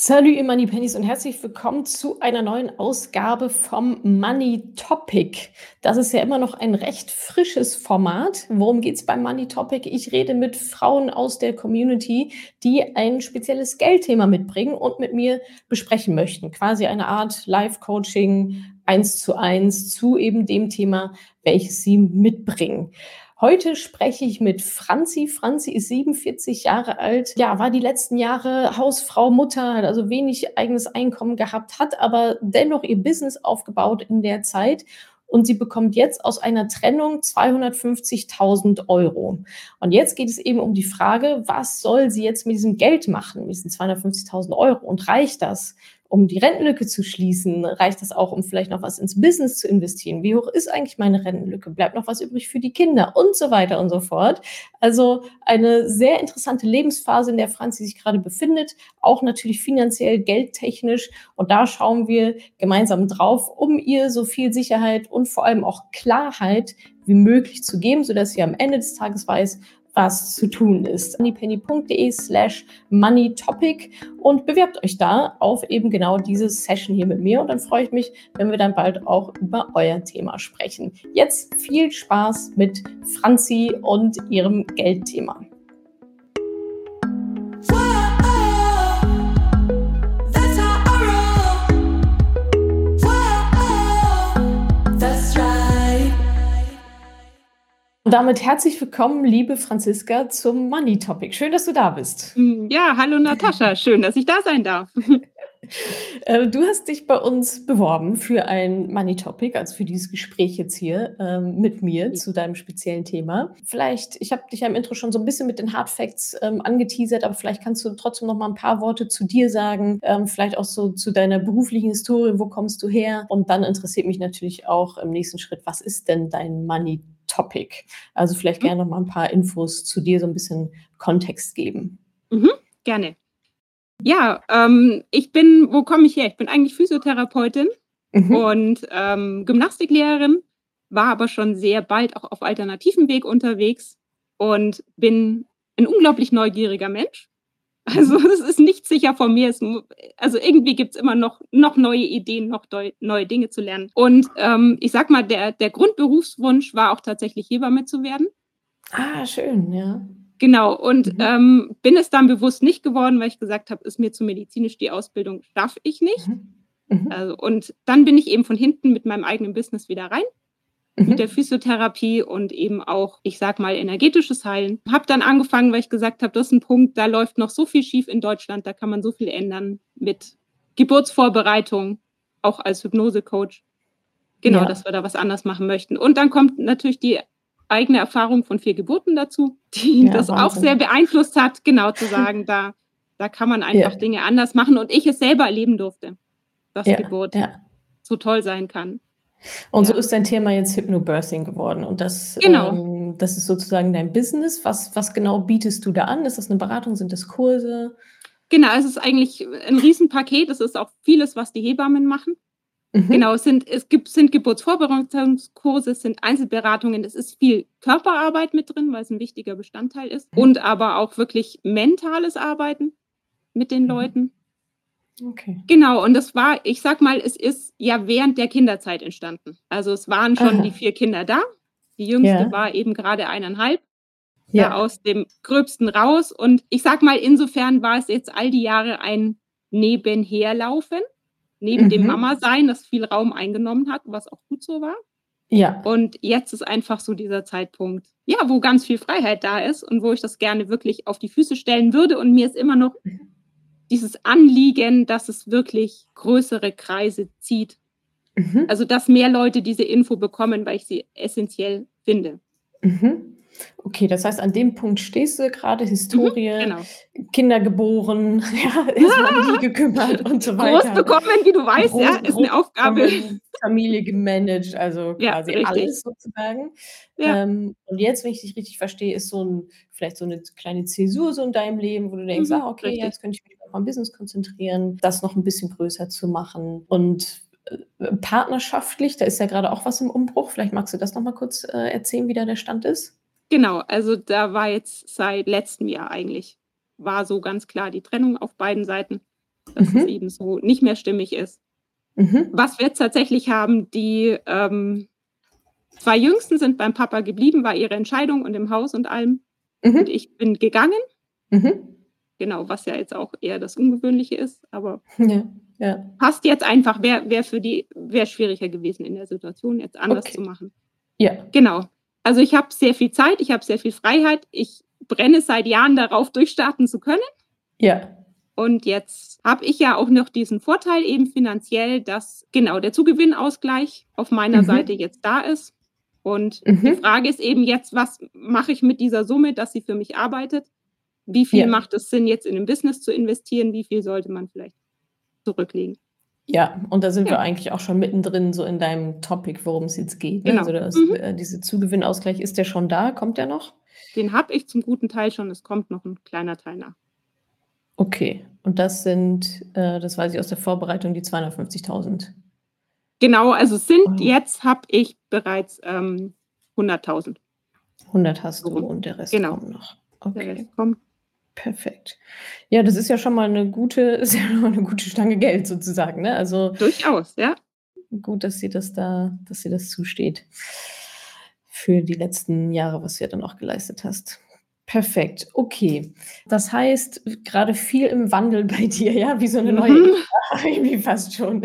Salut ihr Money Pennies und herzlich willkommen zu einer neuen Ausgabe vom Money Topic. Das ist ja immer noch ein recht frisches Format. Worum geht's beim Money Topic? Ich rede mit Frauen aus der Community, die ein spezielles Geldthema mitbringen und mit mir besprechen möchten. Quasi eine Art Live-Coaching eins zu eins zu eben dem Thema, welches sie mitbringen. Heute spreche ich mit Franzi. Franzi ist 47 Jahre alt. Ja, war die letzten Jahre Hausfrau, Mutter, hat also wenig eigenes Einkommen gehabt, hat aber dennoch ihr Business aufgebaut in der Zeit und sie bekommt jetzt aus einer Trennung 250.000 Euro. Und jetzt geht es eben um die Frage, was soll sie jetzt mit diesem Geld machen, mit diesen 250.000 Euro? Und reicht das? Um die Rentenlücke zu schließen? Reicht das auch, um vielleicht noch was ins Business zu investieren? Wie hoch ist eigentlich meine Rentenlücke? Bleibt noch was übrig für die Kinder? Und so weiter und so fort. Also eine sehr interessante Lebensphase, in der Franzi sich gerade befindet, auch natürlich finanziell, geldtechnisch. Und da schauen wir gemeinsam drauf, um ihr so viel Sicherheit und vor allem auch Klarheit wie möglich zu geben, sodass sie am Ende des Tages weiß, was zu tun ist. moneypenny.de slash moneytopic und bewerbt euch da auf eben genau diese Session hier mit mir und dann freue ich mich, wenn wir dann bald auch über euer Thema sprechen. Jetzt viel Spaß mit Franzi und ihrem Geldthema. Und damit herzlich willkommen, liebe Franziska, zum Money Topic. Schön, dass du da bist. Mm, ja, hallo Natascha, schön, dass ich da sein darf. Äh, du hast dich bei uns beworben für ein Money Topic, also für dieses Gespräch jetzt hier ähm, mit mir zu deinem speziellen Thema. Vielleicht, ich habe dich ja im Intro schon so ein bisschen mit den Hard Facts ähm, angeteasert, aber vielleicht kannst du trotzdem noch mal ein paar Worte zu dir sagen, ähm, vielleicht auch so zu deiner beruflichen Historie, wo kommst du her? Und dann interessiert mich natürlich auch im nächsten Schritt, was ist denn dein Money Topic? Topic. Also vielleicht mhm. gerne noch mal ein paar Infos zu dir, so ein bisschen Kontext geben. Mhm, gerne. Ja, ähm, ich bin, wo komme ich her? Ich bin eigentlich Physiotherapeutin mhm. und ähm, Gymnastiklehrerin, war aber schon sehr bald auch auf alternativen Weg unterwegs und bin ein unglaublich neugieriger Mensch also es ist nicht sicher von mir. Es, also irgendwie gibt es immer noch, noch neue Ideen, noch neue Dinge zu lernen. Und ähm, ich sag mal, der, der Grundberufswunsch war auch tatsächlich Hebamme zu werden. Ah, schön, ja. Genau, und mhm. ähm, bin es dann bewusst nicht geworden, weil ich gesagt habe, ist mir zu medizinisch die Ausbildung, schaffe ich nicht. Mhm. Mhm. Also, und dann bin ich eben von hinten mit meinem eigenen Business wieder rein mhm. mit der Physiotherapie und eben auch, ich sag mal, energetisches Heilen. Habe dann angefangen, weil ich gesagt habe, das ist ein Punkt, da läuft noch so viel schief in Deutschland, da kann man so viel ändern mit Geburtsvorbereitung, auch als Hypnosecoach. Genau, ja. dass wir da was anders machen möchten. Und dann kommt natürlich die eigene Erfahrung von vier Geburten dazu, die ja, das Wahnsinn. auch sehr beeinflusst hat, genau zu sagen, da, da kann man einfach ja. Dinge anders machen und ich es selber erleben durfte, dass Geburt so toll sein kann. Und ja. so ist dein Thema jetzt Hypnobirthing geworden. Und das, genau. ähm, das ist sozusagen dein Business. Was, was genau bietest du da an? Ist das eine Beratung? Sind das Kurse? Genau, es ist eigentlich ein Riesenpaket. Es ist auch vieles, was die Hebammen machen. Mhm. Genau, es sind, es gibt, sind Geburtsvorbereitungskurse, es sind Einzelberatungen, es ist viel Körperarbeit mit drin, weil es ein wichtiger Bestandteil ist. Mhm. Und aber auch wirklich mentales Arbeiten mit den mhm. Leuten. Okay. Genau, und das war, ich sag mal, es ist ja während der Kinderzeit entstanden. Also es waren schon Aha. die vier Kinder da. Die jüngste ja. war eben gerade eineinhalb. Ja. aus dem Gröbsten raus. Und ich sag mal, insofern war es jetzt all die Jahre ein Nebenherlaufen, neben mhm. dem Mama-Sein, das viel Raum eingenommen hat, was auch gut so war. Ja. Und jetzt ist einfach so dieser Zeitpunkt, ja, wo ganz viel Freiheit da ist und wo ich das gerne wirklich auf die Füße stellen würde. Und mir ist immer noch mhm dieses Anliegen, dass es wirklich größere Kreise zieht. Mhm. Also, dass mehr Leute diese Info bekommen, weil ich sie essentiell finde. Mhm. Okay, das heißt, an dem Punkt stehst du gerade, Historie, mhm, genau. Kinder geboren, ja, erstmal um die gekümmert und so weiter. Groß bekommen, wie du weißt, groß, ja, ist eine Aufgabe. Familie gemanagt, also ja, quasi richtig. alles sozusagen. Ja. Ähm, und jetzt, wenn ich dich richtig verstehe, ist so ein, vielleicht so eine kleine Zäsur so in deinem Leben, wo du denkst, mhm, ah, okay, richtig. jetzt könnte ich mich auf mein Business konzentrieren, das noch ein bisschen größer zu machen. Und äh, partnerschaftlich, da ist ja gerade auch was im Umbruch. Vielleicht magst du das noch mal kurz äh, erzählen, wie da der Stand ist? Genau, also da war jetzt seit letztem Jahr eigentlich, war so ganz klar die Trennung auf beiden Seiten. dass mhm. es eben so nicht mehr stimmig ist. Mhm. Was wir jetzt tatsächlich haben, die ähm, zwei Jüngsten sind beim Papa geblieben, war ihre Entscheidung und im Haus und allem. Mhm. Und ich bin gegangen. Genau, was ja jetzt auch eher das Ungewöhnliche ist, aber ja, ja. passt jetzt einfach, wäre wär für die, wäre schwieriger gewesen in der Situation, jetzt anders okay. zu machen. Ja. Genau. Also ich habe sehr viel Zeit, ich habe sehr viel Freiheit, ich brenne seit Jahren darauf, durchstarten zu können. Ja. Und jetzt habe ich ja auch noch diesen Vorteil eben finanziell, dass genau der Zugewinnausgleich auf meiner mhm. Seite jetzt da ist. Und mhm. die Frage ist eben jetzt, was mache ich mit dieser Summe, dass sie für mich arbeitet? Wie viel ja. macht es Sinn, jetzt in ein Business zu investieren? Wie viel sollte man vielleicht zurücklegen? Ja, und da sind ja. wir eigentlich auch schon mittendrin so in deinem Topic, worum es jetzt geht. Ne? Genau. Also das, mhm. äh, dieser Zugewinnausgleich, ist der schon da? Kommt der noch? Den habe ich zum guten Teil schon. Es kommt noch ein kleiner Teil nach. Okay, und das sind, äh, das weiß ich aus der Vorbereitung, die 250.000. Genau, also sind oh. jetzt habe ich bereits ähm, 100.000. 100 hast du und der Rest genau. kommt noch. Okay. Der Rest kommt. Perfekt. Ja, das ist ja schon mal eine gute, ist ja schon mal eine gute Stange Geld sozusagen, ne? Also durchaus, ja. Gut, dass sie das da, dass sie das zusteht für die letzten Jahre, was du ja dann auch geleistet hast. Perfekt, okay. Das heißt, gerade viel im Wandel bei dir, ja, wie so eine neue mhm. irgendwie fast schon.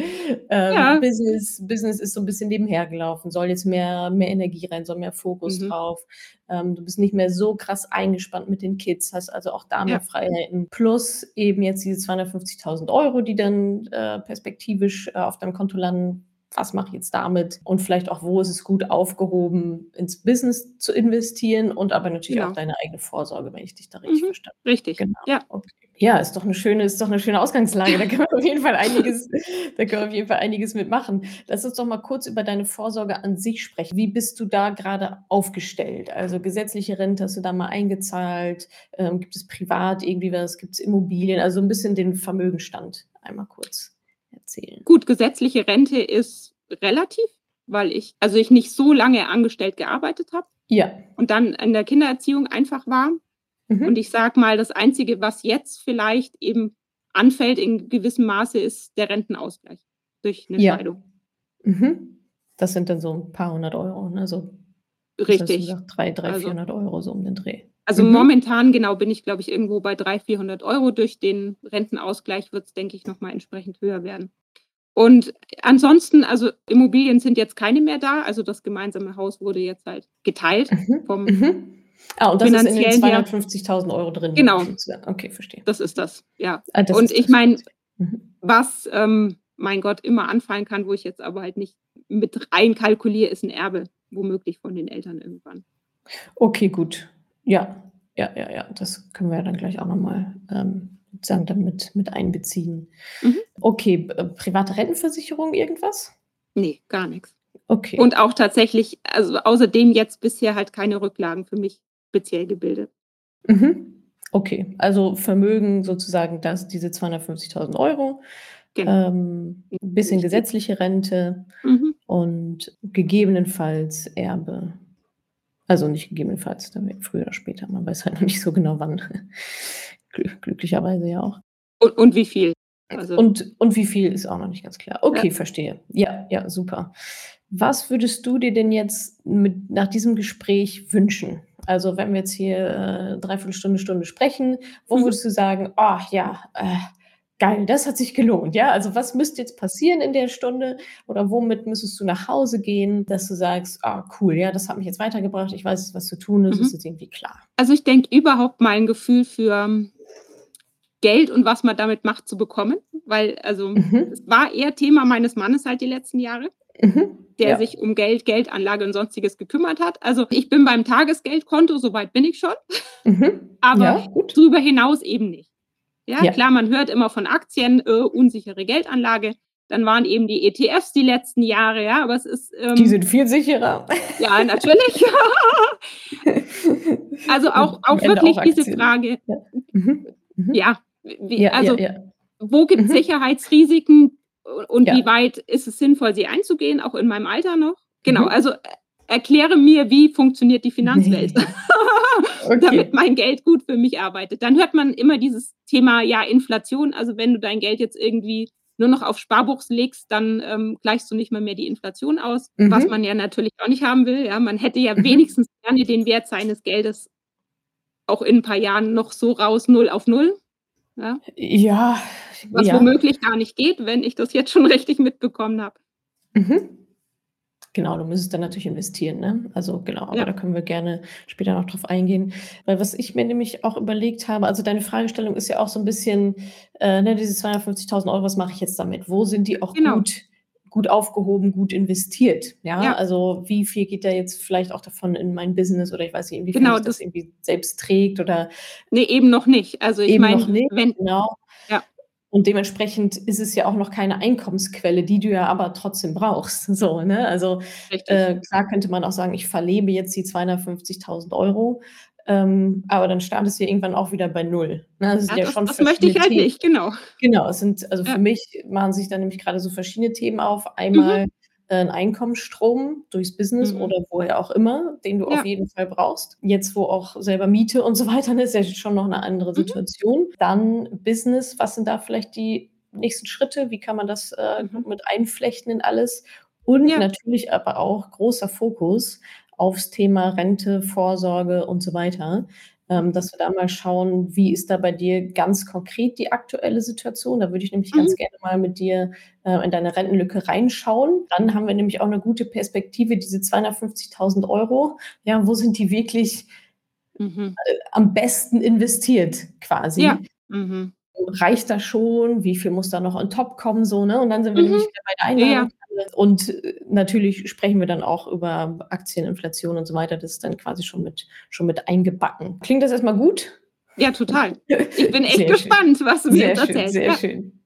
Ähm, ja. Business, Business ist so ein bisschen nebenher gelaufen, soll jetzt mehr, mehr Energie rein, soll mehr Fokus mhm. drauf. Ähm, du bist nicht mehr so krass eingespannt mit den Kids, hast also auch da mehr ja. Freiheiten. Plus eben jetzt diese 250.000 Euro, die dann äh, perspektivisch äh, auf deinem Konto landen was mache ich jetzt damit und vielleicht auch, wo ist es gut aufgehoben, ins Business zu investieren und aber natürlich genau. auch deine eigene Vorsorge, wenn ich dich da richtig mhm. verstanden habe. Richtig. Genau. Ja. Okay. Ja, ist doch eine schöne, ist doch eine schöne Ausgangslage. Da können wir auf jeden Fall einiges, da können wir auf jeden Fall einiges mitmachen. Lass uns doch mal kurz über deine Vorsorge an sich sprechen. Wie bist du da gerade aufgestellt? Also gesetzliche Rente hast du da mal eingezahlt? Ähm, gibt es privat irgendwie was? Gibt es Immobilien? Also ein bisschen den Vermögenstand einmal kurz erzählen? Gut, gesetzliche Rente ist relativ, weil ich, also ich nicht so lange angestellt gearbeitet habe. Ja. Und dann in der Kindererziehung einfach war. Mhm. Und ich sage mal, das Einzige, was jetzt vielleicht eben anfällt in gewissem Maße, ist der Rentenausgleich durch eine ja. Scheidung. Mhm. Das sind dann so ein paar hundert Euro, ne? So, Richtig. Gesagt, drei, drei, also, 400 Euro so um den Dreh. Also mhm. momentan genau bin ich, glaube ich, irgendwo bei 300, 400 Euro. Durch den Rentenausgleich wird es, denke ich, nochmal entsprechend höher werden. Und ansonsten, also Immobilien sind jetzt keine mehr da. Also das gemeinsame Haus wurde jetzt halt geteilt mhm. vom mhm. Ah, und das ist in den 250.000 Euro drin. Genau. Okay, verstehe. Das ist das, ja. Ah, das und ich meine, mhm. was, ähm, mein Gott, immer anfallen kann, wo ich jetzt aber halt nicht mit reinkalkuliere, ist ein Erbe, womöglich von den Eltern irgendwann. Okay, gut. Ja, ja, ja, ja. Das können wir ja dann gleich auch nochmal ähm, sozusagen dann mit, mit einbeziehen. Mhm. Okay, äh, private Rentenversicherung, irgendwas? Nee, gar nichts. Okay. Und auch tatsächlich, also außerdem jetzt bisher halt keine Rücklagen für mich speziell gebildet. Mhm. Okay, also Vermögen sozusagen, das, diese 250.000 Euro, genau. ähm, bisschen gesetzliche Rente mhm. und gegebenenfalls Erbe. Also nicht gegebenenfalls, dann früher oder später. Man weiß halt noch nicht so genau wann. Glücklicherweise ja auch. Und, und wie viel? Also und, und wie viel ist auch noch nicht ganz klar. Okay, ja. verstehe. Ja, ja, super. Was würdest du dir denn jetzt mit, nach diesem Gespräch wünschen? Also, wenn wir jetzt hier äh, dreiviertel Stunde, Stunde sprechen, wo mhm. würdest du sagen, oh ja, äh, geil, das hat sich gelohnt, ja? Also was müsste jetzt passieren in der Stunde oder womit müsstest du nach Hause gehen, dass du sagst, ah, cool, ja, das hat mich jetzt weitergebracht, ich weiß, was zu tun ist, mhm. ist jetzt irgendwie klar. Also ich denke überhaupt mal ein Gefühl für ähm, Geld und was man damit macht zu bekommen, weil also mhm. es war eher Thema meines Mannes halt die letzten Jahre. Mhm. Der ja. sich um Geld, Geldanlage und sonstiges gekümmert hat. Also ich bin beim Tagesgeldkonto, soweit bin ich schon. Mhm. Aber ja, darüber hinaus eben nicht. Ja, ja, klar, man hört immer von Aktien, äh, unsichere Geldanlage. Dann waren eben die ETFs die letzten Jahre, ja, aber es ist. Ähm, die sind viel sicherer. Ja, natürlich. also auch, auch wirklich auch diese Frage. Ja, mhm. Mhm. ja, wie, also wo gibt es mhm. Sicherheitsrisiken und wie weit ist es sinnvoll, sie einzugehen, auch in meinem Alter noch? Genau, mhm. also erkläre mir, wie funktioniert die Finanzwelt, okay. damit mein Geld gut für mich arbeitet. Dann hört man immer dieses Thema, ja, Inflation. Also wenn du dein Geld jetzt irgendwie nur noch auf Sparbuchs legst, dann ähm, gleichst du nicht mal mehr die Inflation aus, mhm. was man ja natürlich auch nicht haben will. Ja, man hätte ja mhm. wenigstens gerne den Wert seines Geldes auch in ein paar Jahren noch so raus, null auf null. Ja, ja was ja. womöglich gar nicht geht, wenn ich das jetzt schon richtig mitbekommen habe. Mhm. Genau, du müsstest dann natürlich investieren, ne? Also genau, aber ja. da können wir gerne später noch drauf eingehen. Weil was ich mir nämlich auch überlegt habe, also deine Fragestellung ist ja auch so ein bisschen, äh, ne, diese 250.000 Euro, was mache ich jetzt damit? Wo sind die auch genau. gut, gut aufgehoben, gut investiert? Ja? ja? also wie viel geht da jetzt vielleicht auch davon in mein Business oder ich weiß nicht, inwiefern genau, das, das irgendwie selbst trägt oder? Nee, eben noch nicht. Also ich meine, wenn, genau. Ja. Und dementsprechend ist es ja auch noch keine Einkommensquelle, die du ja aber trotzdem brauchst. So, ne? Also äh, klar könnte man auch sagen, ich verlebe jetzt die 250.000 Euro, ähm, aber dann startest du irgendwann auch wieder bei null. Ne? Das, ja, ja das, das möchte ich halt Themen. nicht, genau. Genau, es sind, also ja. für mich machen sich dann nämlich gerade so verschiedene Themen auf. Einmal mhm. Äh, einen Einkommensstrom durchs Business mhm. oder woher auch immer, den du ja. auf jeden Fall brauchst. Jetzt, wo auch selber Miete und so weiter ist, ja schon noch eine andere mhm. Situation. Mhm. Dann Business, was sind da vielleicht die nächsten Schritte? Wie kann man das äh, mhm. mit einflechten in alles? Und ja. natürlich aber auch großer Fokus aufs Thema Rente, Vorsorge und so weiter ähm, dass wir da mal schauen, wie ist da bei dir ganz konkret die aktuelle Situation. Da würde ich nämlich mhm. ganz gerne mal mit dir äh, in deine Rentenlücke reinschauen. Dann haben wir nämlich auch eine gute Perspektive, diese 250.000 Euro. Ja, wo sind die wirklich mhm. äh, am besten investiert quasi? Ja. Mhm reicht das schon? Wie viel muss da noch on top kommen? So, ne? Und dann sind wir mhm. nämlich wieder bei der Einladung. Und äh, natürlich sprechen wir dann auch über Aktieninflation und so weiter. Das ist dann quasi schon mit, schon mit eingebacken. Klingt das erstmal gut? Ja, total. Ich bin echt gespannt, schön. was du mir sehr jetzt erzählst. Sehr ja. schön.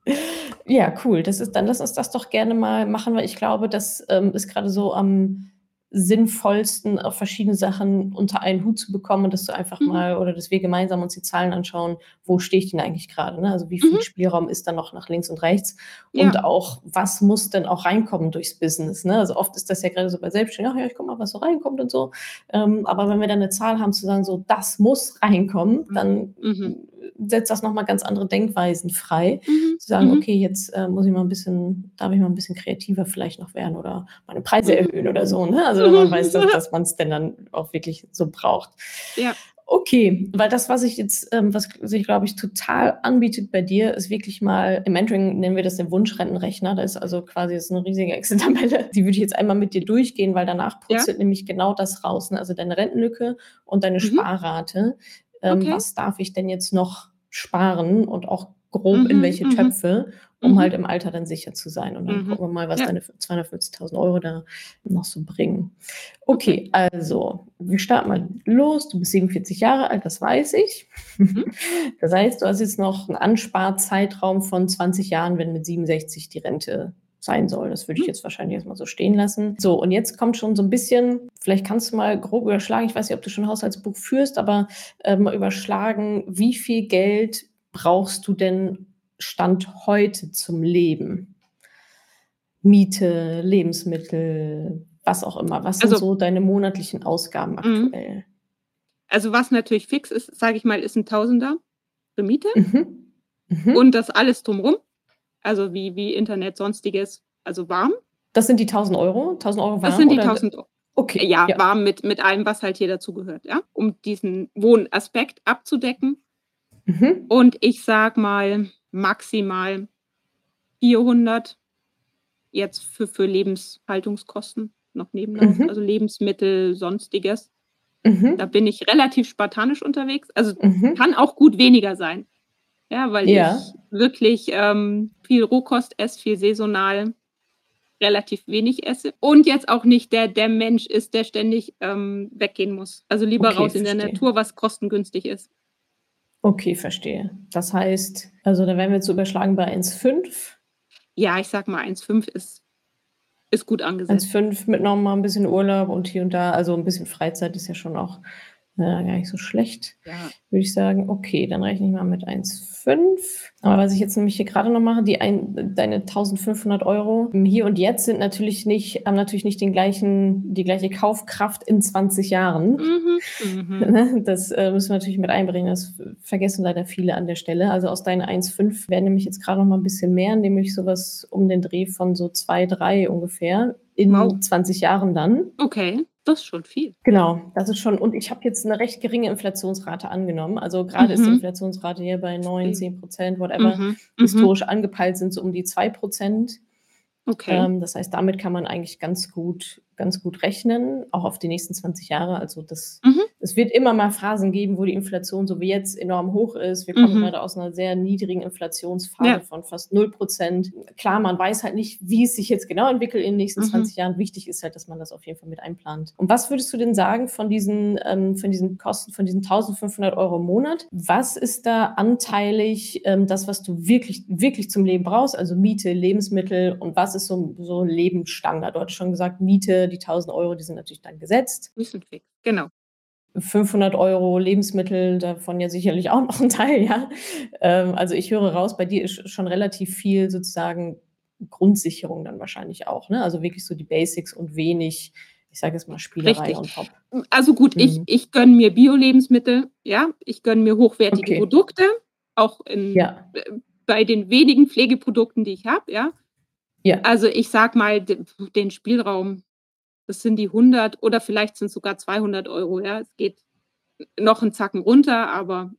Ja, cool. Das ist, dann lass uns das doch gerne mal machen, weil ich glaube, das ähm, ist gerade so am sinnvollsten, auf verschiedene Sachen unter einen Hut zu bekommen und dass du einfach mhm. mal oder dass wir gemeinsam uns die Zahlen anschauen, wo stehe ich denn eigentlich gerade? Ne? Also wie viel mhm. Spielraum ist da noch nach links und rechts? Ja. Und auch, was muss denn auch reinkommen durchs Business? Ne? Also oft ist das ja gerade so bei Selbstständigen, ach ja, ich guck mal, was so reinkommt und so. Ähm, aber wenn wir dann eine Zahl haben, zu sagen, so, das muss reinkommen, mhm. dann mhm setzt das nochmal ganz andere Denkweisen frei. Mhm. Zu sagen, mhm. okay, jetzt äh, muss ich mal ein bisschen, darf ich mal ein bisschen kreativer vielleicht noch werden oder meine Preise mhm. erhöhen oder so. Ne? Also wenn man weiß, dass, dass man es denn dann auch wirklich so braucht. Ja. Okay, weil das, was ich jetzt, ähm, was sich, glaube ich, total anbietet bei dir, ist wirklich mal, im Mentoring nennen wir das den Wunschrentenrechner. Da ist also quasi jetzt eine riesige Excel-Tabelle. Die würde ich jetzt einmal mit dir durchgehen, weil danach putzelt ja. nämlich genau das raus. Ne? Also deine Rentenlücke und deine mhm. Sparrate ähm, okay. was darf ich denn jetzt noch sparen und auch grob mhm, in welche mhm. Töpfe, um mhm. halt im Alter dann sicher zu sein. Und dann mhm. gucken wir mal, was ja. deine 250.000 Euro da noch so bringen. Okay, also wir starten mal los. Du bist 47 Jahre alt, das weiß ich. Mhm. Das heißt, du hast jetzt noch einen Ansparzeitraum von 20 Jahren, wenn mit 67 die Rente sein soll. Das würde ich mhm. jetzt wahrscheinlich erstmal so stehen lassen. So, und jetzt kommt schon so ein bisschen, vielleicht kannst du mal grob überschlagen, ich weiß nicht, ob du schon ein Haushaltsbuch führst, aber äh, mal überschlagen, wie viel Geld brauchst du denn Stand heute zum Leben? Miete, Lebensmittel, was auch immer. Was also, sind so deine monatlichen Ausgaben mhm. aktuell? Also was natürlich fix ist, sage ich mal, ist ein Tausender für Miete mhm. Mhm. und das alles drumherum also wie, wie Internet, sonstiges, also warm. Das sind die 1000 Euro? 1000 Euro warm? Das sind die 1000 Euro. Okay. Ja, ja, warm mit, mit allem, was halt hier dazugehört, ja, um diesen Wohnaspekt abzudecken. Mhm. Und ich sag mal maximal 400 jetzt für, für Lebenshaltungskosten noch nebenlauf, mhm. also Lebensmittel, sonstiges. Mhm. Da bin ich relativ spartanisch unterwegs. Also mhm. kann auch gut weniger sein. Ja, weil ja. ich wirklich ähm, viel Rohkost esse, viel saisonal, relativ wenig esse und jetzt auch nicht der, der Mensch ist, der ständig ähm, weggehen muss. Also lieber okay, raus in verstehe. der Natur, was kostengünstig ist. Okay, verstehe. Das heißt, also da werden wir jetzt überschlagen bei 1,5. Ja, ich sag mal, 1,5 ist, ist gut angesetzt. 1,5 mit noch mal ein bisschen Urlaub und hier und da, also ein bisschen Freizeit ist ja schon auch Ja, gar nicht so schlecht. Ja. Würde ich sagen, okay, dann rechne ich mal mit 1,5. Aber was ich jetzt nämlich hier gerade noch mache, die ein, deine 1500 Euro hier und jetzt sind natürlich nicht, haben natürlich nicht den gleichen, die gleiche Kaufkraft in 20 Jahren. Mhm. Mhm. Ne? Das äh, müssen wir natürlich mit einbringen. Das vergessen leider viele an der Stelle. Also aus deinen 1,5 wären nämlich jetzt gerade noch mal ein bisschen mehr, nämlich sowas um den Dreh von so 2, 3 ungefähr in Wow. 20 Jahren dann. Okay, das ist schon viel. Genau, das ist schon. Und ich habe jetzt eine recht geringe Inflationsrate angenommen. Also gerade ist die Mhm. Inflationsrate hier bei 9, 10 Prozent, whatever. Mhm. Mhm. Historisch angepeilt sind so um die 2 Prozent. Okay. Ähm, das heißt, damit kann man eigentlich ganz gut, ganz gut rechnen, auch auf die nächsten 20 Jahre. Also das, Mhm. es wird immer mal Phasen geben, wo die Inflation so wie jetzt enorm hoch ist. Wir kommen Mhm. gerade aus einer sehr niedrigen Inflationsphase Ja. von fast 0 Prozent. Klar, man weiß halt nicht, wie es sich jetzt genau entwickelt in den nächsten Mhm. 20 Jahren. Wichtig ist halt, dass man das auf jeden Fall mit einplant. Und was würdest du denn sagen von diesen, ähm, von diesen Kosten, von diesen 1500 Euro im Monat? Was ist da anteilig ähm, das, was du wirklich, wirklich zum Leben brauchst? Also Miete, Lebensmittel und was ist so, so Lebensstandard? Du hattest schon gesagt, Miete, die 1000 Euro, die sind natürlich dann gesetzt. Sind fix. Genau. 500 Euro Lebensmittel, davon ja sicherlich auch noch ein Teil, ja. Ähm, also ich höre raus, bei dir ist schon relativ viel sozusagen Grundsicherung dann wahrscheinlich auch, ne? Also wirklich so die Basics und wenig, ich sage jetzt mal Spielerei Richtig. on top. Also gut, ich, Mhm. ich gönne mir Bio-Lebensmittel, ja, ich gönne mir hochwertige Okay. Produkte, auch in, Ja, äh, bei den wenigen Pflegeprodukten, die ich habe, ja. ja, Also ich sag mal, de- den Spielraum, das sind die 100 oder vielleicht sind es sogar 200 Euro, ja. Es geht noch einen Zacken runter, aber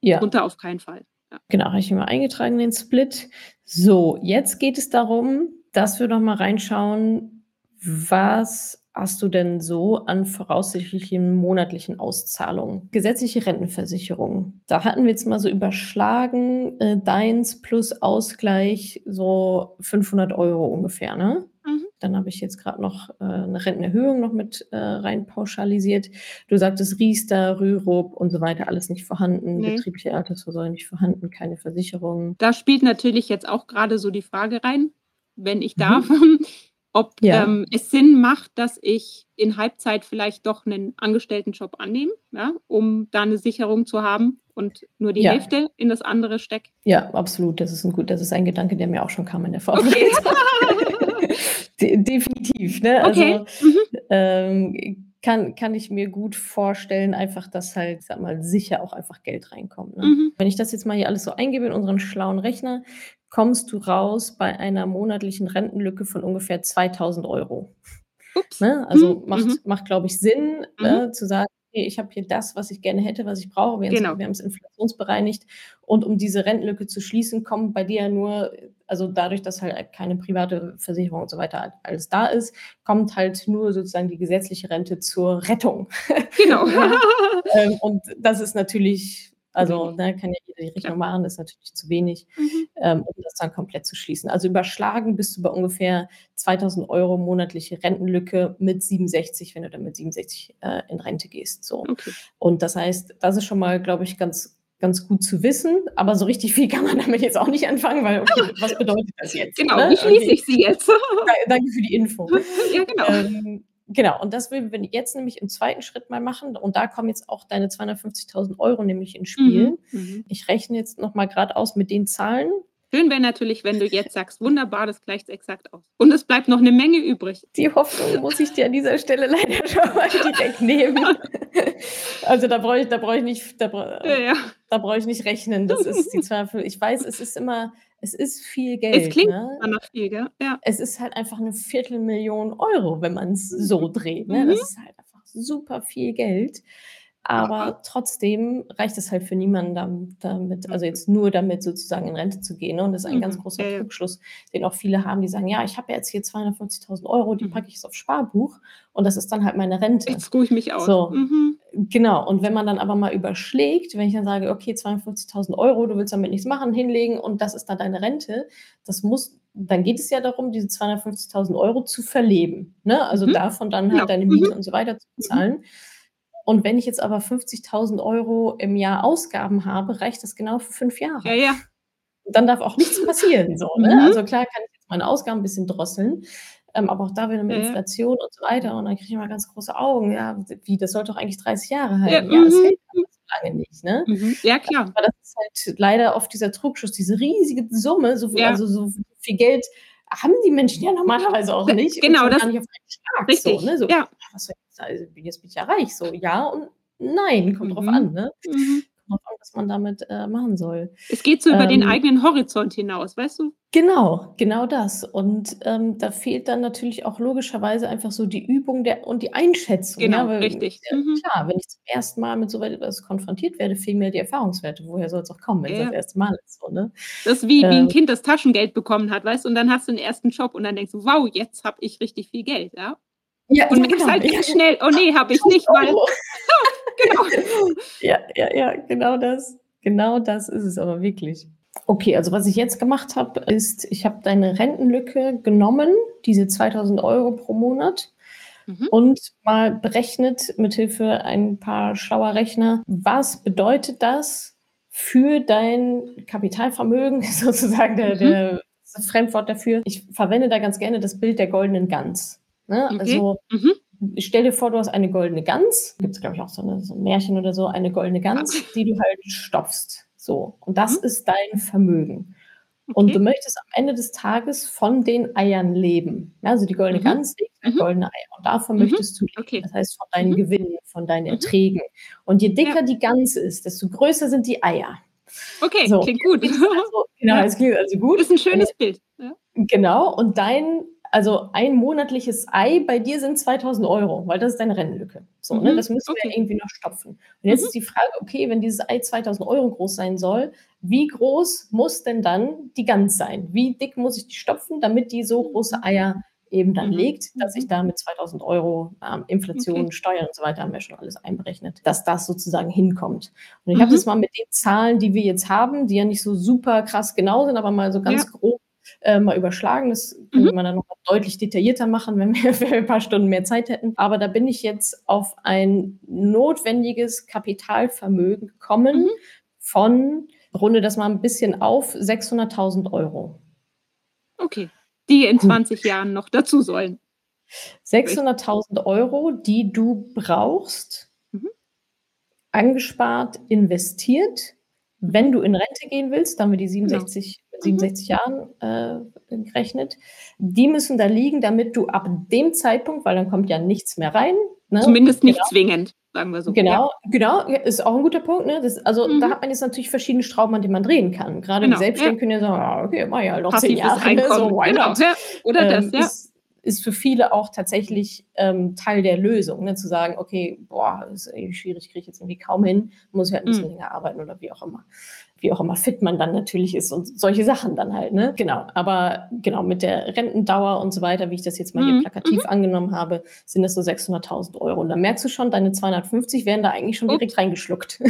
ja. runter auf keinen Fall. Ja. Genau, habe ich mir mal eingetragen, den Split. So, jetzt geht es darum, dass wir noch mal reinschauen, was hast du denn so an voraussichtlichen monatlichen Auszahlungen? Gesetzliche Rentenversicherung. Da hatten wir jetzt mal so überschlagen, äh, deins plus Ausgleich so 500 Euro ungefähr, ne? Mhm. Dann habe ich jetzt gerade noch äh, eine Rentenerhöhung noch mit äh, rein pauschalisiert. Du sagtest Riester, Rürup und so weiter, alles nicht vorhanden, Nee. betriebliche Altersvorsorge nicht vorhanden, keine Versicherungen. Da spielt natürlich jetzt auch gerade so die Frage rein, wenn ich Mhm. darf, ob Ja. ähm, es Sinn macht, dass ich in Halbzeit vielleicht doch einen Angestelltenjob annehme, ja, um da eine Sicherung zu haben und nur die Ja. Hälfte in das andere stecke. Ja, absolut. Das ist ein gut, das ist ein Gedanke, der mir auch schon kam in der Vorbereitung. De definitiv, ne? Okay. Also Mhm. ähm, kann, kann ich mir gut vorstellen, einfach, dass halt, sag mal, sicher auch einfach Geld reinkommt. Ne? Mhm. Wenn ich das jetzt mal hier alles so eingebe in unseren schlauen Rechner, kommst du raus bei einer monatlichen Rentenlücke von ungefähr 2000 Euro. Ne? Also Mhm, macht, mhm. macht glaube ich, Sinn, Mhm. äh, zu sagen, okay, ich habe hier das, was ich gerne hätte, was ich brauche. Wir, Genau. wir haben es inflationsbereinigt. Und um diese Rentenlücke zu schließen, kommt bei dir ja nur, also dadurch, dass halt keine private Versicherung und so weiter alles da ist, kommt halt nur sozusagen die gesetzliche Rente zur Rettung. Genau. Ja. ähm, und das ist natürlich, also da kann ja jeder die Rechnung machen, ist natürlich zu wenig Mhm. ähm, um das dann komplett zu schließen. Also überschlagen bist du bei ungefähr 2000 Euro monatliche Rentenlücke mit 67, wenn du dann mit 67 äh, in Rente gehst. So. Okay. Und das heißt, das ist schon mal, glaube ich, ganz, ganz gut zu wissen. Aber so richtig viel kann man damit jetzt auch nicht anfangen, weil, okay, was bedeutet das jetzt? Genau, ne? wie schließe Okay. ich sie jetzt? Da- Danke für die Info. ja, genau. Ähm, genau, und das würden wir jetzt nämlich im zweiten Schritt mal machen. Und da kommen jetzt auch deine 250.000 Euro nämlich ins Spiel. Mhm. Mhm. Ich rechne jetzt noch mal gerade aus mit den Zahlen. Schön wäre natürlich, wenn du jetzt sagst, wunderbar, das gleicht exakt aus. Und es bleibt noch eine Menge übrig. Die Hoffnung muss ich dir an dieser Stelle leider schon mal direkt nehmen. Also da brauche ich, da brauche ich nicht, da, bra- Ja, ja. da brauche ich nicht rechnen. Das ist die Zweifel. Ich weiß, es ist immer, es ist viel Es Geld. klingt ne? immer nach viel, gell? Ja. Es ist halt einfach eine Viertelmillion Euro, wenn man es so dreht. Ne? Mhm. Das ist halt einfach super viel Geld. Aber Ja. trotzdem reicht es halt für niemanden dam- damit, also jetzt nur damit sozusagen in Rente zu gehen. Ne? Und das ist ein ganz Mhm. großer Ja, ja. Trugschluss, den auch viele haben, die sagen, ja, ich habe ja jetzt hier 250.000 Euro, die Mhm. packe ich jetzt aufs Sparbuch und das ist dann halt meine Rente. Jetzt ruhe ich mich aus. So. Mhm. Genau, und wenn man dann aber mal überschlägt, wenn ich dann sage, okay, 52.000 Euro, du willst damit nichts machen, hinlegen und das ist dann deine Rente, das muss, dann geht es ja darum, diese 250.000 Euro zu verleben. Ne? Also Mhm. davon dann Genau. halt deine Mhm. Miete und so weiter zu bezahlen. Und wenn ich jetzt aber 50.000 Euro im Jahr Ausgaben habe, reicht das genau für fünf Jahre Ja, ja. dann darf auch nichts passieren. So, ne? Mhm. Also klar kann ich jetzt meine Ausgaben ein bisschen drosseln, ähm, aber auch da wieder mit ja, Inflation und so weiter. Und dann kriege ich immer ganz große Augen. Ja, wie, das sollte doch eigentlich 30 Jahre halten. Ja, ja das mhm. hält aber so lange nicht. Ne? Mhm. Ja, klar. Aber das ist halt leider oft dieser Druckschuss, diese riesige Summe, so, ja. also so viel Geld haben die Menschen ja normalerweise auch nicht. Genau, das gar nicht auf einen Schlag. Richtig. So, ne? so, ja. Was soll ich sagen? Also, jetzt bin ich ja reich. So, ja und nein, kommt mhm. drauf an. Ne? Mhm drauf an, was man damit äh, machen soll. Es geht so über den ähm, eigenen Horizont hinaus, weißt du? Genau, genau das. Und ähm, da fehlt dann natürlich auch logischerweise einfach so die Übung der, und die Einschätzung. Genau, ja, weil, richtig. Äh, mhm. Klar, wenn ich zum ersten Mal mit so etwas konfrontiert werde, fehlen mir die Erfahrungswerte. Woher soll es auch kommen, wenn es das erste Mal ist? So, ne? Das ist wie, ähm, wie ein ähm. Kind, das Taschengeld bekommen hat, weißt du, und dann hast du den ersten Job und dann denkst du, wow, jetzt habe ich richtig viel Geld, ja? Ja, und ja, genau. halt ja. schnell, oh nee, habe ich nicht, weil. genau. Ja, ja, ja, genau das. Genau das ist es aber wirklich. Okay, also was ich jetzt gemacht habe, ist, ich habe deine Rentenlücke genommen, diese 2000 Euro pro Monat, mhm. und mal berechnet mithilfe ein paar schlauer Rechner, was bedeutet das für dein Kapitalvermögen, sozusagen der, mhm. der Fremdwort dafür. Ich verwende da ganz gerne das Bild der goldenen Gans. Ne? Okay. Also mhm. Stell dir vor, du hast eine goldene Gans. Gibt es, glaube ich, auch so, eine, so, ein Märchen oder so, eine goldene Gans, die du halt stopfst. So. Und das mhm. ist dein Vermögen. Okay. Und du möchtest am Ende des Tages von den Eiern leben. Ja, also die goldene mhm. Gans legt halt mhm. goldene Eier. Und davon mhm. möchtest du leben. Okay. Das heißt, von deinen mhm. Gewinnen, von deinen mhm. Erträgen. Und je dicker ja. die Gans ist, desto größer sind die Eier. Okay, so. klingt gut. Also, genau, es klingt also gut. Das ist ein schönes Bild. Ja. Genau. Und dein also ein monatliches Ei bei dir sind 2000 Euro, weil das ist deine Rennlücke. So, ne? mhm. ne? Das müssen okay. wir irgendwie noch stopfen. Und jetzt mhm. ist die Frage, okay, wenn dieses Ei 2000 Euro groß sein soll, wie groß muss denn dann die Gans sein? Wie dick muss ich die stopfen, damit die so große Eier eben dann mhm. legt, dass ich mhm. da mit 2000 Euro ähm, Inflation, okay. Steuern und so weiter haben wir schon alles einberechnet, dass das sozusagen hinkommt. Und ich mhm. habe das mal mit den Zahlen, die wir jetzt haben, die ja nicht so super krass genau sind, aber mal so ganz ja. grob äh, mal überschlagen. Das könnte mhm. man dann noch deutlich detaillierter machen, wenn wir für ein paar Stunden mehr Zeit hätten. Aber da bin ich jetzt auf ein notwendiges Kapitalvermögen gekommen mhm. von, runde das mal ein bisschen auf, 600.000 Euro. Okay, die in 20 Jahren noch dazu sollen. 600.000 Euro, die du brauchst, mhm. angespart, investiert, wenn du in Rente gehen willst, dann haben wir die 67 genau. 67 mhm. Jahren äh, gerechnet. Die müssen da liegen, damit du ab dem Zeitpunkt, weil dann kommt ja nichts mehr rein. Ne? Zumindest nicht genau. zwingend, sagen wir so. Genau, ja. genau, ist auch ein guter Punkt. Ne? Das, also mhm. da hat man jetzt natürlich verschiedene Schrauben, an denen man drehen kann. Gerade genau. die Selbstständigen können ja sagen, ah, okay, mach ja noch zehn Jahre. Ne? So, genau. Ja. Oder ähm, das, ja. Ist, ist für viele auch tatsächlich ähm, Teil der Lösung, ne? zu sagen, okay, boah, das ist irgendwie schwierig, kriege ich jetzt irgendwie kaum hin, muss ich halt ein bisschen mhm. länger arbeiten oder wie auch immer wie auch immer fit man dann natürlich ist und solche Sachen dann halt, ne? Genau. Aber genau, mit der Rentendauer und so weiter, wie ich das jetzt mal mhm. hier plakativ mhm. angenommen habe, sind das so 600.000 Euro. Und dann merkst du schon, deine 250 werden da eigentlich schon direkt reingeschluckt.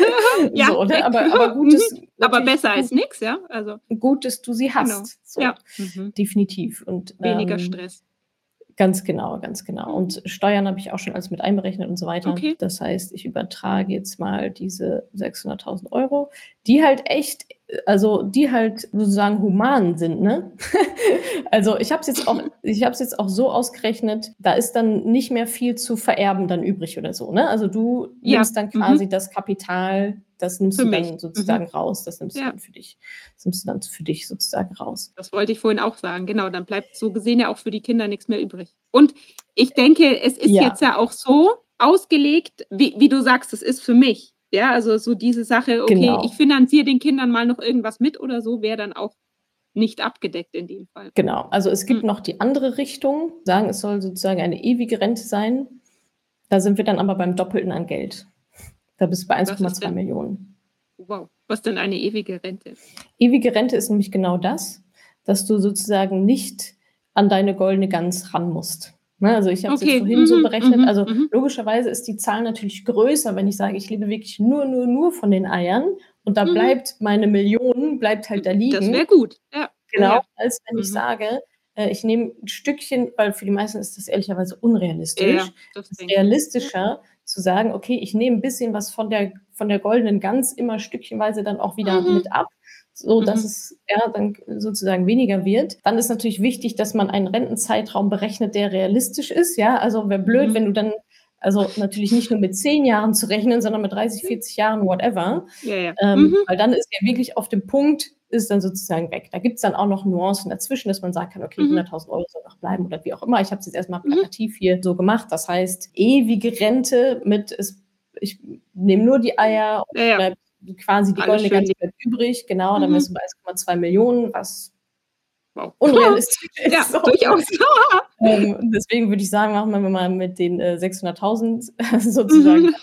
ja, so, ne? aber, aber gut ist, mhm. aber besser als nichts, ja? Also gut, dass du sie hast. Genau. So, ja. Mhm. Definitiv. Und, Weniger ähm, Stress. Ganz genau, ganz genau. Und Steuern habe ich auch schon alles mit einberechnet und so weiter. Okay. Das heißt, ich übertrage jetzt mal diese 600.000 Euro, die halt echt, also die halt sozusagen human sind, ne? also ich habe es jetzt auch, ich habe es jetzt auch so ausgerechnet, da ist dann nicht mehr viel zu vererben dann übrig oder so, ne? Also du nimmst ja. dann quasi mhm. das Kapital das nimmst für du mich. dann sozusagen mhm. raus. Das nimmst ja. du dann für dich. Das nimmst du dann für dich sozusagen raus. Das wollte ich vorhin auch sagen. Genau, dann bleibt so gesehen ja auch für die Kinder nichts mehr übrig. Und ich denke, es ist ja. jetzt ja auch so ausgelegt, wie, wie du sagst, es ist für mich. Ja, also so diese Sache, okay, genau. ich finanziere den Kindern mal noch irgendwas mit oder so, wäre dann auch nicht abgedeckt in dem Fall. Genau, also es gibt hm. noch die andere Richtung, sagen, es soll sozusagen eine ewige Rente sein. Da sind wir dann aber beim Doppelten an Geld. Da bist du bei 1,2 Millionen. Wow. Was denn eine ewige Rente? Ewige Rente ist nämlich genau das, dass du sozusagen nicht an deine goldene Gans ran musst. Ne, also ich habe es okay. jetzt vorhin mhm. so berechnet. Mhm. Also mhm. logischerweise ist die Zahl natürlich größer, wenn ich sage, ich lebe wirklich nur, nur, nur von den Eiern und da mhm. bleibt meine Million, bleibt halt da liegen. Das wäre gut, ja. Genau, ja. als wenn ich mhm. sage, äh, ich nehme ein Stückchen, weil für die meisten ist das ehrlicherweise unrealistisch. Ja, das ist realistischer, zu sagen, okay, ich nehme ein bisschen was von der, von der goldenen Gans immer stückchenweise dann auch wieder mhm. mit ab, so dass mhm. es ja dann sozusagen weniger wird. Dann ist natürlich wichtig, dass man einen Rentenzeitraum berechnet, der realistisch ist. Ja, also wäre blöd, mhm. wenn du dann also natürlich nicht nur mit zehn Jahren zu rechnen, sondern mit 30, 40 Jahren, whatever. Ja, ja. Ähm, mhm. Weil dann ist ja wirklich auf dem Punkt, ist dann sozusagen weg. Da gibt es dann auch noch Nuancen dazwischen, dass man sagen kann, okay, mhm. 100.000 Euro soll noch bleiben oder wie auch immer. Ich habe es jetzt erstmal mhm. plakativ mhm. hier so gemacht. Das heißt, ewige Rente mit, es, ich nehme nur die Eier und ja, bleibt quasi die goldene ganze Zeit übrig. Genau, dann bist du bei 1,2 Millionen, was wow. unrealistisch ist. Ja, so. durchaus. ähm, deswegen würde ich sagen, machen wir mal mit den äh, 600.000 sozusagen.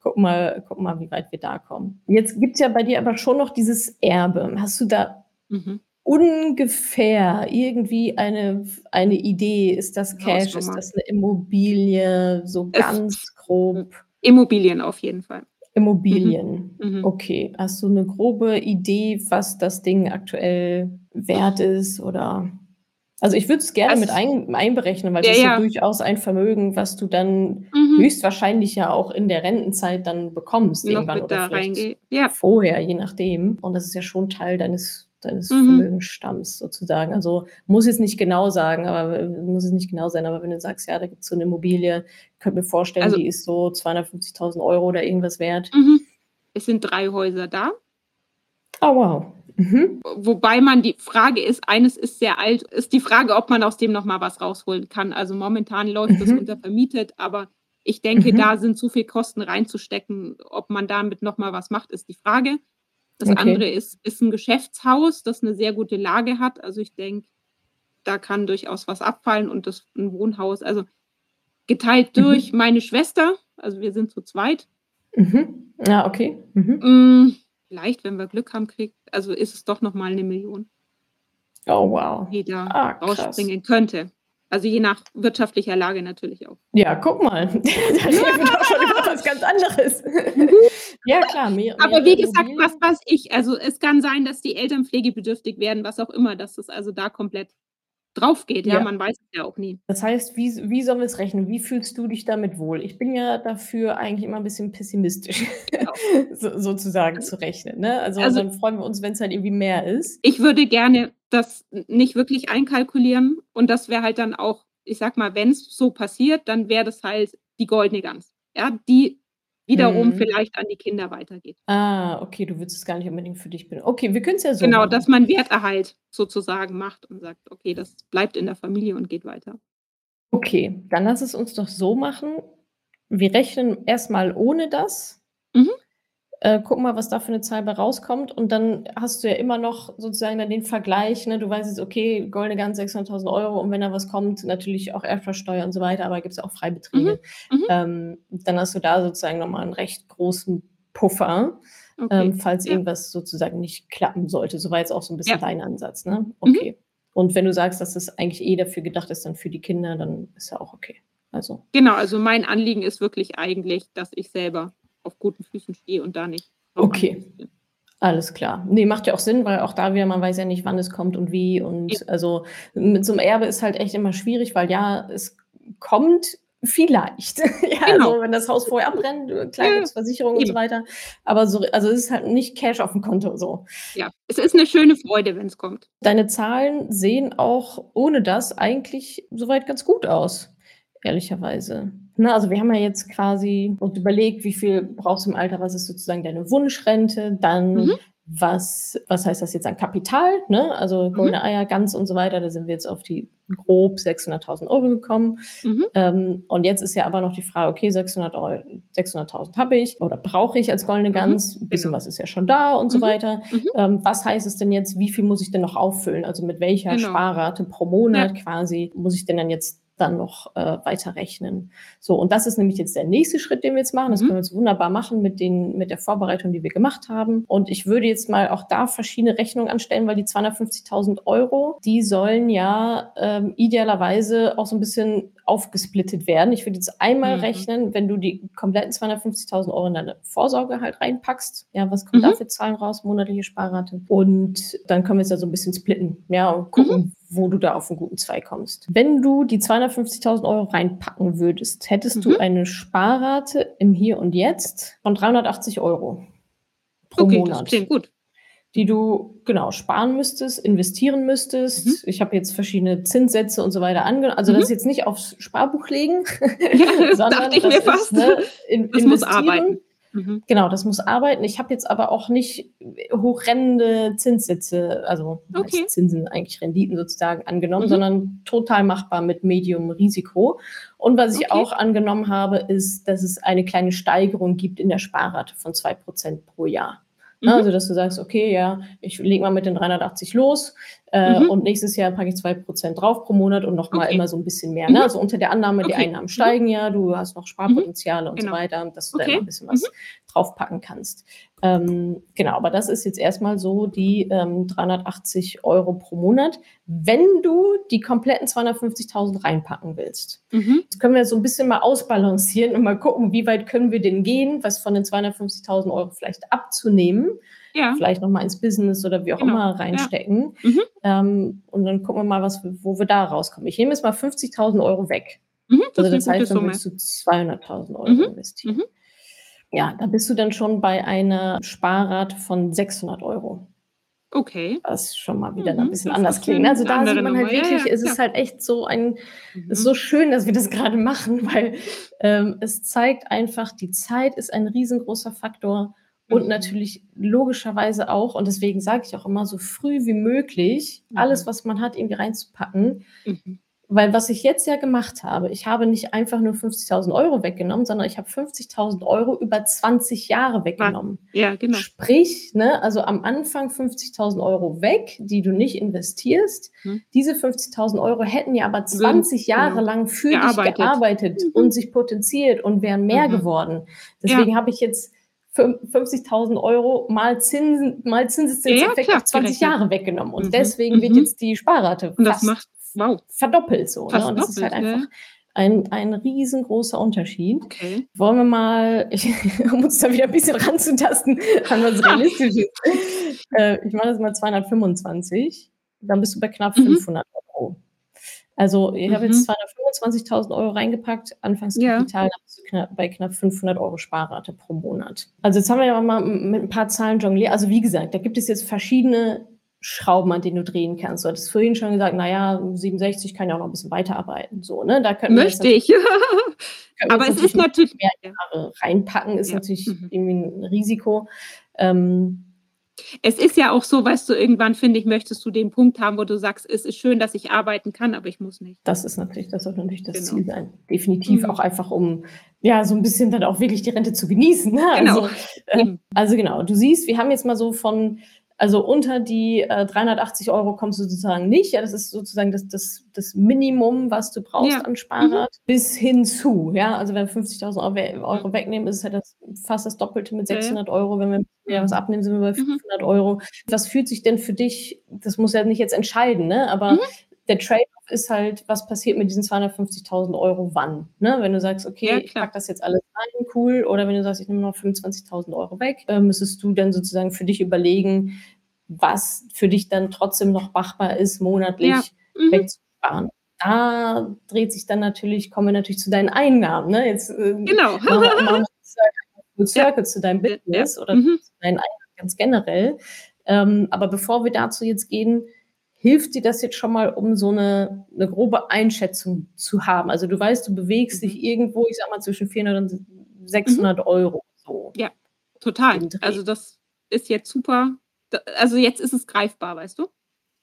Guck mal, guck mal, wie weit wir da kommen. Jetzt gibt es ja bei dir aber schon noch dieses Erbe. Hast du da mhm. ungefähr irgendwie eine, eine Idee? Ist das Cash? Ist das eine Immobilie? So ganz grob? Immobilien auf jeden Fall. Immobilien. Mhm. mhm. Okay. Hast du eine grobe Idee, was das Ding aktuell wert ist oder? Also ich würde es gerne also, mit ein, einberechnen, weil ja, das ist ja, ja, durchaus ein Vermögen, was du dann mhm. höchstwahrscheinlich ja auch in der Rentenzeit dann bekommst, Noch irgendwann oder vielleicht ja. vorher, je nachdem. Und das ist ja schon Teil deines deines mhm. Vermögensstamms sozusagen. Also muss es nicht genau sagen, aber muss es nicht genau sein, aber wenn du sagst, ja, da gibt es so eine Immobilie, könnt mir vorstellen, also, die ist so 250.000 Euro oder irgendwas wert. Mhm. Es sind drei Häuser da. Oh wow. Mhm. Wobei man die Frage ist, eines ist sehr alt, ist die Frage, ob man aus dem nochmal was rausholen kann. Also momentan läuft mhm. das untervermietet, aber ich denke, mhm. da sind zu viel Kosten reinzustecken. Ob man damit nochmal was macht, ist die Frage. Das okay. andere ist, ist ein Geschäftshaus, das eine sehr gute Lage hat. Also ich denke, da kann durchaus was abfallen und das ein Wohnhaus, also geteilt mhm. durch meine Schwester, also wir sind zu zweit. Mhm. Ja, okay. Mhm. Vielleicht, wenn wir Glück haben, kriegt, also ist es doch nochmal eine Million. Oh, wow. Die da ah, rausspringen könnte. Also je nach wirtschaftlicher Lage natürlich auch. Ja, guck mal. da reden wir doch schon über was ganz anderes. ja, klar. Mehr, Aber wie gesagt, was weiß ich. Also es kann sein, dass die Eltern pflegebedürftig werden, was auch immer, dass das also da komplett drauf geht. Ja, ja, man weiß es ja auch nie. Das heißt, wie, wie sollen wir es rechnen? Wie fühlst du dich damit wohl? Ich bin ja dafür eigentlich immer ein bisschen pessimistisch, genau. so, sozusagen zu rechnen. Ne? Also, also dann freuen wir uns, wenn es halt irgendwie mehr ist. Ich würde gerne das nicht wirklich einkalkulieren und das wäre halt dann auch, ich sag mal, wenn es so passiert, dann wäre das halt die goldene Gans. Ja, die wiederum mhm. vielleicht an die Kinder weitergeht. Ah, okay, du würdest es gar nicht unbedingt für dich benutzen. Okay, wir können es ja so Genau, machen. dass man Werterhalt sozusagen macht und sagt, okay, das bleibt in der Familie und geht weiter. Okay, dann lass es uns doch so machen. Wir rechnen erstmal ohne das. Mhm äh, guck mal, was da für eine Zahl bei rauskommt. Und dann hast du ja immer noch sozusagen dann den Vergleich. Ne? Du weißt jetzt, okay, goldene Gans 600.000 Euro und wenn da was kommt, natürlich auch Erbschaftssteuer und so weiter, aber gibt es ja auch Freibeträge. Mhm. Mhm. Ähm, dann hast du da sozusagen nochmal einen recht großen Puffer, okay. ähm, falls ja. irgendwas sozusagen nicht klappen sollte. So war jetzt auch so ein bisschen ja. dein Ansatz. Ne? Mhm. Okay. Mhm. Und wenn du sagst, dass das eigentlich eh dafür gedacht ist, dann für die Kinder, dann ist ja auch okay. Also. Genau, also mein Anliegen ist wirklich eigentlich, dass ich selber auf guten Füßen stehe und da nicht. Okay. Alles klar. Nee, macht ja auch Sinn, weil auch da wieder, man weiß ja nicht, wann es kommt und wie. Und ja. also mit so einem Erbe ist halt echt immer schwierig, weil ja, es kommt vielleicht. ja, genau. also wenn das Haus vorher abbrennt, klar ja. Versicherung und so weiter. Aber so, also es ist halt nicht Cash auf dem Konto so. Ja, es ist eine schöne Freude, wenn es kommt. Deine Zahlen sehen auch ohne das eigentlich soweit ganz gut aus, ehrlicherweise. Ne, also wir haben ja jetzt quasi uns überlegt, wie viel brauchst du im Alter, was ist sozusagen deine Wunschrente, dann mhm. was, was heißt das jetzt an Kapital, ne? also mhm. goldene mhm. Eier, ganz und so weiter, da sind wir jetzt auf die grob 600.000 Euro gekommen. Mhm. Ähm, und jetzt ist ja aber noch die Frage, okay, 600.000 600 habe ich oder brauche ich als goldene mhm. Gans, ein bisschen genau. was ist ja schon da und so mhm. weiter. Ähm, was heißt es denn jetzt, wie viel muss ich denn noch auffüllen, also mit welcher genau. Sparrate pro Monat ja. quasi muss ich denn dann jetzt dann noch äh, weiter rechnen. So, und das ist nämlich jetzt der nächste Schritt, den wir jetzt machen. Das mhm. können wir jetzt wunderbar machen mit, den, mit der Vorbereitung, die wir gemacht haben. Und ich würde jetzt mal auch da verschiedene Rechnungen anstellen, weil die 250.000 Euro, die sollen ja ähm, idealerweise auch so ein bisschen aufgesplittet werden. Ich würde jetzt einmal mhm. rechnen, wenn du die kompletten 250.000 Euro in deine Vorsorge halt reinpackst. Ja, was kommt mhm. da für Zahlen raus? Monatliche Sparrate. Und dann können wir es ja so ein bisschen splitten. Ja, und gucken, mhm. Wo du da auf einen guten Zweig kommst. Wenn du die 250.000 Euro reinpacken würdest, hättest du mhm. eine Sparrate im Hier und Jetzt von 380 Euro pro okay, Monat. Das klingt gut. die du genau sparen müsstest, investieren müsstest. Mhm. Ich habe jetzt verschiedene Zinssätze und so weiter angenommen. Also mhm. das ist jetzt nicht aufs Sparbuch legen, ja, sondern dachte ich mir fast. Ist, ne, in, das muss arbeiten. Mhm. Genau, das muss arbeiten. Ich habe jetzt aber auch nicht hochrennende Zinssätze, also okay. Zinsen, eigentlich Renditen sozusagen angenommen, mhm. sondern total machbar mit Medium-Risiko. Und was ich okay. auch angenommen habe, ist, dass es eine kleine Steigerung gibt in der Sparrate von 2% pro Jahr. Mhm. Also, dass du sagst, okay, ja, ich lege mal mit den 380 los äh, mhm. und nächstes Jahr packe ich 2% drauf pro Monat und nochmal okay. immer so ein bisschen mehr. Ne? Mhm. Also unter der Annahme, okay. die Einnahmen mhm. steigen ja, du hast noch Sparpotenziale und genau. so weiter, dass du okay. da immer ein bisschen was mhm. Draufpacken kannst. Ähm, genau, aber das ist jetzt erstmal so die ähm, 380 Euro pro Monat, wenn du die kompletten 250.000 reinpacken willst. Mhm. Jetzt können wir so ein bisschen mal ausbalancieren und mal gucken, wie weit können wir denn gehen, was von den 250.000 Euro vielleicht abzunehmen. Ja. Vielleicht nochmal ins Business oder wie auch genau. immer reinstecken. Ja. Mhm. Ähm, und dann gucken wir mal, was, wo wir da rauskommen. Ich nehme jetzt mal 50.000 Euro weg. Mhm, das also das heißt, dann willst du 200.000 Euro mhm. investieren. Mhm. Ja, da bist du dann schon bei einer Sparrate von 600 Euro. Okay. Was schon mal wieder mhm, ein bisschen anders klingt. Also da sieht man halt wirklich, ja, ja, es ist halt echt so ein, mhm. ist so schön, dass wir das gerade machen, weil ähm, es zeigt einfach, die Zeit ist ein riesengroßer Faktor und mhm. natürlich logischerweise auch, und deswegen sage ich auch immer, so früh wie möglich alles, mhm. was man hat, irgendwie reinzupacken. Mhm. Weil was ich jetzt ja gemacht habe, ich habe nicht einfach nur 50.000 Euro weggenommen, sondern ich habe 50.000 Euro über 20 Jahre weggenommen. Ja, genau. Sprich, ne, also am Anfang 50.000 Euro weg, die du nicht investierst. Hm. Diese 50.000 Euro hätten ja aber 20 Würden, Jahre lang für gearbeitet. dich gearbeitet mhm. und sich potenziert und wären mehr mhm. geworden. Deswegen ja. habe ich jetzt 50.000 Euro mal Zinsen, mal Zinseszinseffekt ja, auf 20 gerechnet. Jahre weggenommen. Und mhm. deswegen mhm. wird jetzt die Sparrate und das macht, wow. verdoppelt so. Ne? Und das ist halt einfach ein, ein riesengroßer Unterschied. Okay. Wollen wir mal, ich, um uns da wieder ein bisschen ranzutasten, an was realistisch ist. äh, ich mache das mal 225, dann bist du bei knapp 500 mhm. Euro. Also ich mhm. habe jetzt 225.000 Euro reingepackt, Anfangskapital ja. knapp, bei knapp 500 Euro Sparrate pro Monat. Also jetzt haben wir ja mal mit ein paar Zahlen jongliert. Also wie gesagt, da gibt es jetzt verschiedene Schrauben, an denen du drehen kannst. Du hattest vorhin schon gesagt, naja, 67 kann ja auch noch ein bisschen weiterarbeiten. So, ne? da Möchte ich. Aber es ist natürlich mehr Jahre reinpacken, ist ja. natürlich mhm. irgendwie ein Risiko. Ähm, es ist ja auch so, weißt du, irgendwann finde ich, möchtest du den Punkt haben, wo du sagst, es ist schön, dass ich arbeiten kann, aber ich muss nicht. Das ist natürlich, das sollte natürlich das genau. Ziel sein. Definitiv mhm. auch einfach, um ja so ein bisschen dann auch wirklich die Rente zu genießen. Ne? Genau. Also, äh, also genau, du siehst, wir haben jetzt mal so von also unter die äh, 380 Euro kommst du sozusagen nicht. Ja, das ist sozusagen das, das, das Minimum, was du brauchst ja. an Sparrad, mhm. bis hin zu. Ja, also wenn wir 50.000 Euro, wegnehmen, ist es halt das, fast das Doppelte mit 600 ja. Euro. Wenn wir ja, was abnehmen, sind wir bei 500 mhm. Euro. Was fühlt sich denn für dich, das muss ja nicht jetzt entscheiden, ne? aber mhm. Der Trade-off ist halt, was passiert mit diesen 250.000 Euro wann? Ne? Wenn du sagst, okay, ja, ich packe das jetzt alles rein, cool, oder wenn du sagst, ich nehme noch 25.000 Euro weg, äh, müsstest du dann sozusagen für dich überlegen, was für dich dann trotzdem noch machbar ist, monatlich ja. mhm. wegzusparen. Da dreht sich dann natürlich, kommen wir natürlich zu deinen Einnahmen. Ne? Jetzt, äh, genau. Circle ja. zu deinem Business ja. oder mhm. zu deinen Einnahmen ganz generell. Ähm, aber bevor wir dazu jetzt gehen, hilft dir das jetzt schon mal, um so eine, eine grobe Einschätzung zu haben? Also du weißt, du bewegst mhm. dich irgendwo, ich sag mal, zwischen 400 und 600 mhm. Euro. So ja, total. Also das ist jetzt super also jetzt ist es greifbar, weißt du?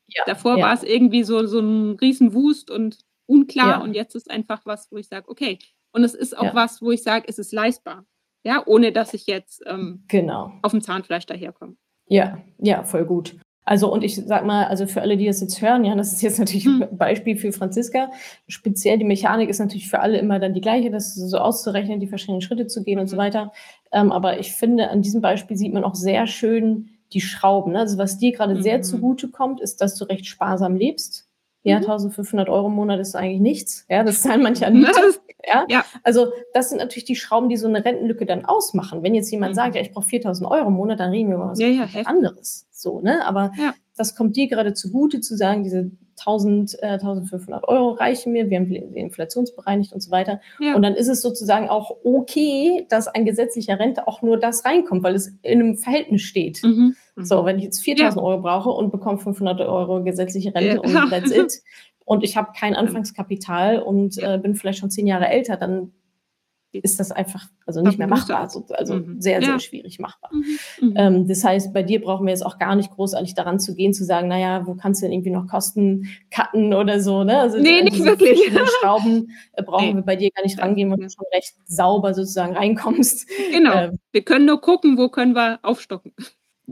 Ja, Davor ja. war es irgendwie so, so ein Riesenwust und unklar ja. und jetzt ist einfach was, wo ich sage, okay. Und es ist auch was, wo ich sage, es ist leistbar. Ja, ohne dass ich jetzt ähm, genau. auf dem Zahnfleisch daherkomme. Ja, ja, voll gut. Also, und ich sag mal, also für alle, die das jetzt hören, ja, das ist jetzt natürlich hm. ein Beispiel für Franziska. Speziell die Mechanik ist natürlich für alle immer dann die gleiche, das so auszurechnen, die verschiedenen Schritte zu gehen und so mhm. weiter. Ähm, aber ich finde, an diesem Beispiel sieht man auch sehr schön, die Schrauben. Ne? Also was dir gerade mhm. sehr zugute kommt, ist, dass du recht sparsam lebst. Ja, 1500 mhm. Euro im Monat ist eigentlich nichts. Ja, das zahlen manche an Miete. Ja? ja? Also das sind natürlich die Schrauben, die so eine Rentenlücke dann ausmachen. Wenn jetzt jemand mhm. sagt, ja, ich brauche 4000 Euro im Monat, dann reden wir über was ja, ja, anderes. So, ne? Aber das kommt dir gerade zugute, zu sagen, diese 1000, äh, 1500 Euro reichen mir, wir haben inflationsbereinigt und so weiter. Ja. Und dann ist es sozusagen auch okay, dass ein gesetzlicher Rente auch nur das reinkommt, weil es in einem Verhältnis steht. Mhm. So, wenn ich jetzt 4000 ja. Euro brauche und bekomme 500 Euro gesetzliche Rente ja. und that's it. Und ich habe kein Anfangskapital und äh, bin vielleicht schon zehn Jahre älter, dann ist das einfach also nicht mehr machbar, also, also mhm. sehr, sehr ja. schwierig machbar. Mhm. Mhm. Ähm, das heißt, bei dir brauchen wir jetzt auch gar nicht großartig daran zu gehen, zu sagen, naja, wo kannst du denn irgendwie noch Kosten cutten oder so, ne? Also nee, nicht wirklich. Schrauben äh, brauchen nee. wir bei dir gar nicht rangehen, weil du schon recht sauber sozusagen reinkommst. Genau. Ähm, wir können nur gucken, wo können wir aufstocken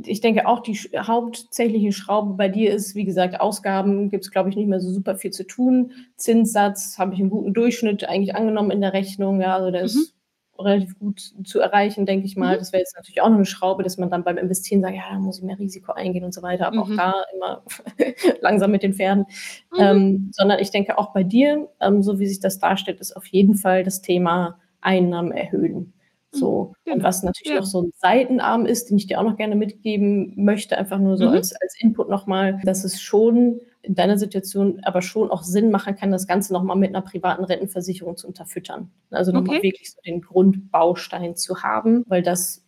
ich denke auch, die hauptsächliche Schraube bei dir ist, wie gesagt, Ausgaben gibt es, glaube ich, nicht mehr so super viel zu tun. Zinssatz habe ich einen guten Durchschnitt eigentlich angenommen in der Rechnung. Ja, also der mhm. ist relativ gut zu erreichen, denke ich mal. Mhm. Das wäre jetzt natürlich auch noch eine Schraube, dass man dann beim Investieren sagt, ja, da muss ich mehr Risiko eingehen und so weiter. Aber mhm. auch da immer langsam mit den Pferden. Mhm. Ähm, sondern ich denke auch bei dir, ähm, so wie sich das darstellt, ist auf jeden Fall das Thema Einnahmen erhöhen. So. Genau. Und was natürlich ja. noch so ein Seitenarm ist, den ich dir auch noch gerne mitgeben möchte, einfach nur so mhm. als, als Input nochmal, dass es schon in deiner Situation aber schon auch Sinn machen kann, das Ganze nochmal mit einer privaten Rentenversicherung zu unterfüttern. Also nochmal okay. wirklich so den Grundbaustein zu haben, weil das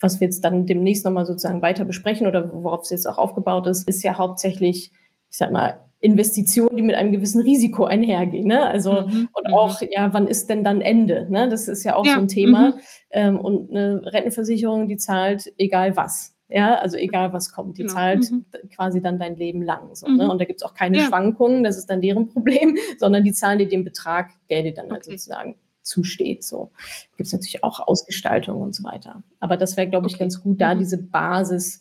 was wir jetzt dann demnächst nochmal sozusagen weiter besprechen oder worauf es jetzt auch aufgebaut ist, ist ja hauptsächlich, ich sag mal, Investitionen, die mit einem gewissen Risiko einhergehen. Ne? Also mhm, und mhm. auch, ja, wann ist denn dann Ende? Ne? Das ist ja auch ja, so ein Thema. Mhm. Ähm, und eine Rentenversicherung, die zahlt egal was. Ja, also egal was kommt, die genau. zahlt mhm. quasi dann dein Leben lang. So, ne? Mhm. Und da gibt es auch keine ja. Schwankungen, das ist dann deren Problem, sondern die zahlen dir den Betrag, der dir dann halt okay. halt sozusagen zusteht. So gibt es natürlich auch Ausgestaltung und so weiter. Aber das wäre, glaube ich, okay. ganz gut, da mhm. diese Basis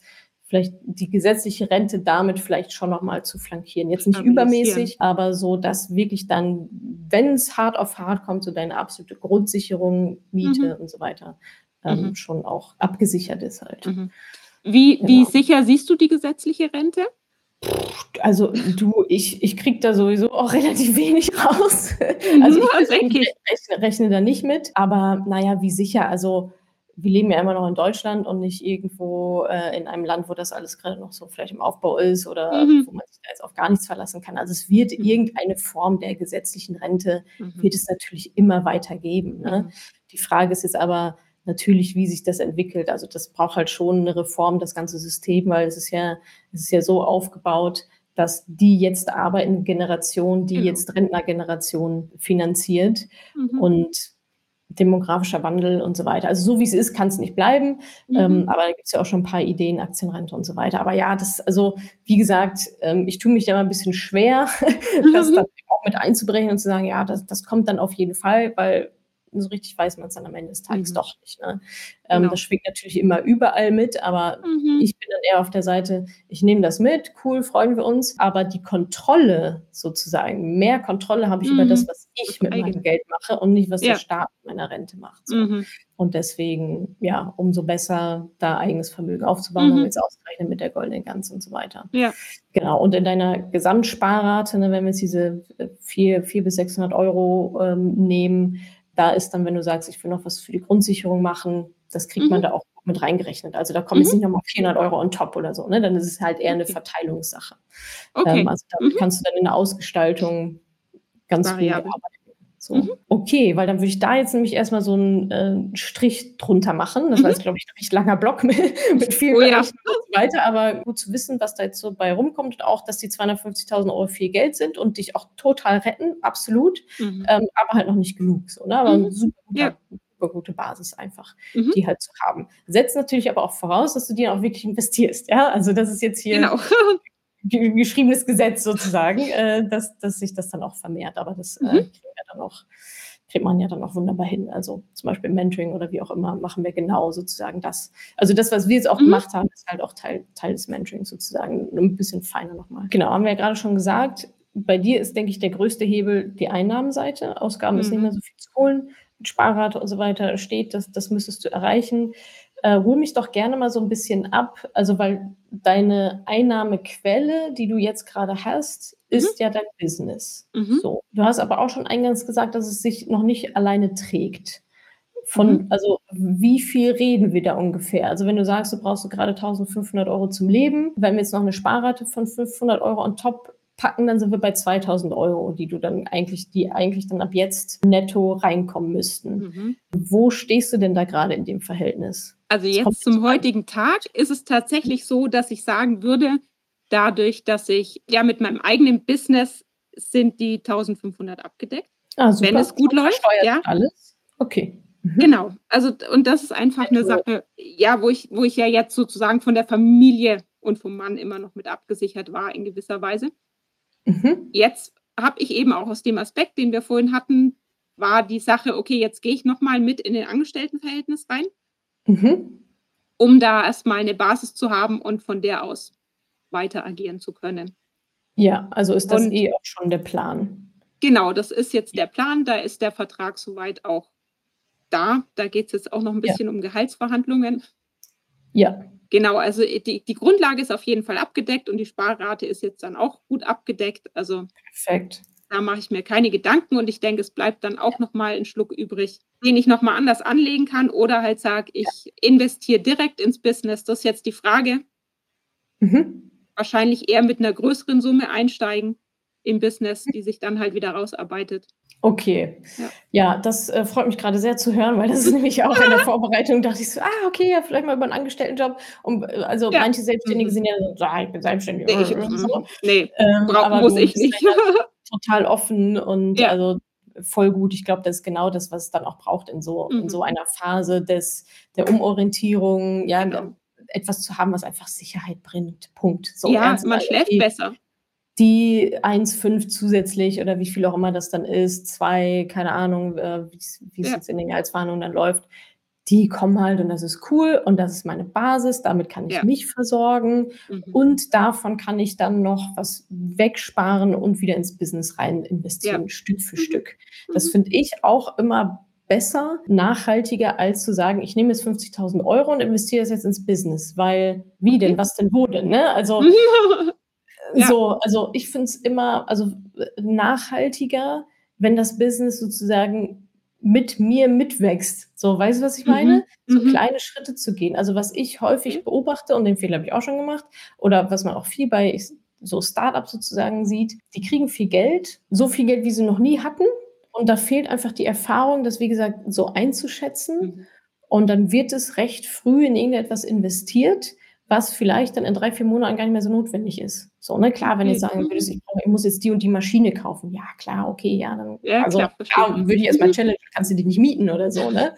vielleicht die gesetzliche Rente damit vielleicht schon nochmal zu flankieren. Jetzt nicht übermäßig, aber so, dass wirklich dann, wenn es hart auf hart kommt, so deine absolute Grundsicherung, Miete mhm. und so weiter, ähm, mhm. schon auch abgesichert ist halt. Mhm. Wie, genau. wie sicher siehst du die gesetzliche Rente? Also du, ich, ich kriege da sowieso auch relativ wenig raus. Also ich, ich rechne, rechne da nicht mit. Aber naja, wie sicher? Also wir leben ja immer noch in Deutschland und nicht irgendwo äh, in einem Land, wo das alles gerade noch so vielleicht im Aufbau ist oder mhm. wo man sich da jetzt auf gar nichts verlassen kann. Also es wird mhm. irgendeine Form der gesetzlichen Rente, mhm. wird es natürlich immer weiter geben. Ne? Mhm. Die Frage ist jetzt aber natürlich, wie sich das entwickelt. Also das braucht halt schon eine Reform, das ganze System, weil es ist ja, es ist ja so aufgebaut, dass die jetzt arbeitende Generation, die genau. jetzt Rentnergeneration finanziert. Mhm. Und demografischer Wandel und so weiter. Also so wie es ist, kann es nicht bleiben. Mhm. Ähm, aber da gibt es ja auch schon ein paar Ideen, Aktienrente und so weiter. Aber ja, das, also wie gesagt, ähm, ich tue mich da mal ein bisschen schwer, mhm. das dann auch mit einzubrechen und zu sagen, ja, das, das kommt dann auf jeden Fall, weil so richtig weiß man es dann am Ende des Tages mhm. doch nicht. Ne? Ähm, genau. Das schwingt natürlich immer überall mit, aber mhm. ich bin dann eher auf der Seite, ich nehme das mit, cool, freuen wir uns, aber die Kontrolle sozusagen, mehr Kontrolle habe ich mhm. über das, was ich mit meinem Geld mache und nicht, was ja. der Staat mit meiner Rente macht. So. Mhm. Und deswegen, ja, umso besser da eigenes Vermögen aufzubauen, um mhm. jetzt auszurechnen mit der goldenen Gans und so weiter. Ja. Genau. Und in deiner Gesamtsparrate, ne, wenn wir jetzt diese 400 bis 600 Euro ähm, nehmen, da ist dann, wenn du sagst, ich will noch was für die Grundsicherung machen, das kriegt mhm. man da auch mit reingerechnet. Also da kommen mhm. jetzt nicht nochmal 400 Euro on top oder so, ne? Dann ist es halt eher eine Verteilungssache. Okay. Ähm, also damit mhm. kannst du dann in der Ausgestaltung ganz Variable. gut arbeiten. So. Mhm. Okay, weil dann würde ich da jetzt nämlich erstmal so einen äh, Strich drunter machen. Das war jetzt, mhm. glaube ich, ein recht langer Block mit, mit vielen oh, ja. und so weiter. Aber gut zu wissen, was da jetzt so bei rumkommt und auch, dass die 250.000 Euro viel Geld sind und dich auch total retten, absolut. Mhm. Ähm, aber halt noch nicht genug. So, ne? Aber mhm. super, guter, ja. super gute Basis einfach, mhm. die halt zu haben. Setzt natürlich aber auch voraus, dass du die auch wirklich investierst. Ja, also das ist jetzt hier. Genau. geschriebenes Gesetz sozusagen, äh, dass, dass sich das dann auch vermehrt. Aber das äh, mhm. wir dann auch, kriegt man ja dann auch wunderbar hin. Also zum Beispiel Mentoring oder wie auch immer machen wir genau sozusagen das. Also das, was wir jetzt auch mhm. gemacht haben, ist halt auch Teil, Teil des Mentorings sozusagen, ein bisschen feiner nochmal. Genau, haben wir ja gerade schon gesagt. Bei dir ist, denke ich, der größte Hebel die Einnahmenseite. Ausgaben mhm. ist nicht mehr so viel zu holen. Sparrate und so weiter steht, das, das müsstest du erreichen. Äh, hol mich doch gerne mal so ein bisschen ab, also weil deine Einnahmequelle, die du jetzt gerade hast, ist mhm. ja dein Business. Mhm. So. Du hast aber auch schon eingangs gesagt, dass es sich noch nicht alleine trägt. Von, mhm. also wie viel reden wir da ungefähr? Also wenn du sagst, du brauchst gerade 1500 Euro zum Leben, wenn wir jetzt noch eine Sparrate von 500 Euro on top packen, dann sind wir bei 2000 Euro, die du dann eigentlich, die eigentlich dann ab jetzt netto reinkommen müssten. Mhm. Wo stehst du denn da gerade in dem Verhältnis? Also jetzt zum heutigen Tag ist es tatsächlich so, dass ich sagen würde, dadurch, dass ich ja mit meinem eigenen Business sind die 1500 abgedeckt. Ah, wenn es gut läuft, ja. Alles. Okay. Mhm. Genau. Also und das ist einfach eine Sache, ja, wo ich, wo ich ja jetzt sozusagen von der Familie und vom Mann immer noch mit abgesichert war in gewisser Weise. Mhm. Jetzt habe ich eben auch aus dem Aspekt, den wir vorhin hatten, war die Sache, okay, jetzt gehe ich nochmal mit in den Angestelltenverhältnis rein, mhm. um da erstmal eine Basis zu haben und von der aus weiter agieren zu können. Ja, also ist das und, eh auch schon der Plan. Genau, das ist jetzt der Plan. Da ist der Vertrag soweit auch da. Da geht es jetzt auch noch ein bisschen ja. um Gehaltsverhandlungen. Ja. Genau, also die, die Grundlage ist auf jeden Fall abgedeckt und die Sparrate ist jetzt dann auch gut abgedeckt. Also perfekt. Da mache ich mir keine Gedanken und ich denke, es bleibt dann auch nochmal ein Schluck übrig, den ich nochmal anders anlegen kann oder halt sage, ich investiere direkt ins Business. Das ist jetzt die Frage. Mhm. Wahrscheinlich eher mit einer größeren Summe einsteigen im Business, die sich dann halt wieder rausarbeitet. Okay. Ja, ja das äh, freut mich gerade sehr zu hören, weil das ist nämlich auch in der Vorbereitung, dachte ich so, ah, okay, ja, vielleicht mal über einen Angestelltenjob. Und, äh, also ja. manche Selbstständige mhm. sind ja so, ah, ich bin selbstständig. Nee, ich, mhm. so. nee ähm, aber muss ich nicht. Halt total offen und ja. also voll gut. Ich glaube, das ist genau das, was es dann auch braucht in so, mhm. in so einer Phase des, der Umorientierung, ja, genau. etwas zu haben, was einfach Sicherheit bringt. Punkt. So, ja, man schläft besser die 1,5 zusätzlich oder wie viel auch immer das dann ist, zwei, keine Ahnung, äh, wie es ja. jetzt in den Gehaltsverhandlungen dann läuft, die kommen halt und das ist cool und das ist meine Basis, damit kann ich ja. mich versorgen mhm. und davon kann ich dann noch was wegsparen und wieder ins Business rein investieren, ja. Stück für mhm. Stück. Das mhm. finde ich auch immer besser, nachhaltiger, als zu sagen, ich nehme jetzt 50.000 Euro und investiere es jetzt ins Business, weil wie denn, was denn, wo denn, ne? Also Ja. So, also ich finde es immer also nachhaltiger, wenn das Business sozusagen mit mir mitwächst. So, weißt du, was ich meine? Mhm. So mhm. kleine Schritte zu gehen. Also was ich häufig beobachte, und den Fehler habe ich auch schon gemacht, oder was man auch viel bei so Startups sozusagen sieht, die kriegen viel Geld, so viel Geld, wie sie noch nie hatten. Und da fehlt einfach die Erfahrung, das, wie gesagt, so einzuschätzen. Mhm. Und dann wird es recht früh in irgendetwas investiert, was vielleicht dann in drei, vier Monaten gar nicht mehr so notwendig ist. So, ne, klar, wenn du sagen würdest, ich, ich, muss jetzt die und die Maschine kaufen, ja, klar, okay, ja, dann ja, also, klar, klar, würde ich erstmal challenge, kannst du die nicht mieten oder so, ne?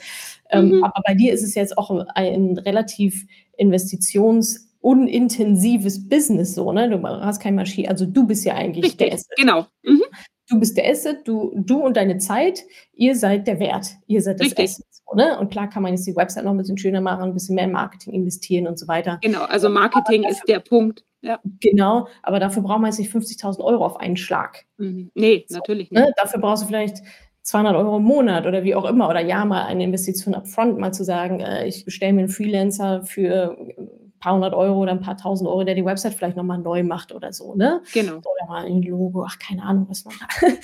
Ähm, mhm. aber bei dir ist es jetzt auch ein relativ investitionsunintensives Business, so, ne? Du hast keine Maschine, also du bist ja eigentlich Richtig, der Asset. Genau. Mhm. Du bist der Asset, du, du und deine Zeit, ihr seid der Wert, ihr seid das Richtig. Asset. So, ne? Und klar kann man jetzt die Website noch ein bisschen schöner machen, ein bisschen mehr in Marketing investieren und so weiter. Genau, also Marketing dafür, ist der Punkt. Ja. Genau, aber dafür braucht man jetzt nicht 50.000 Euro auf einen Schlag. Mhm. Nee, so, natürlich ne? nicht. Ne? Dafür brauchst du vielleicht 200 Euro im Monat oder wie auch immer oder ja mal eine Investition upfront, mal zu sagen, äh, ich bestelle mir einen Freelancer für paar hundert Euro oder ein paar tausend Euro, der die Website vielleicht nochmal neu macht oder so, ne? Genau. Oder mal ein Logo, ach, keine Ahnung, was man kann,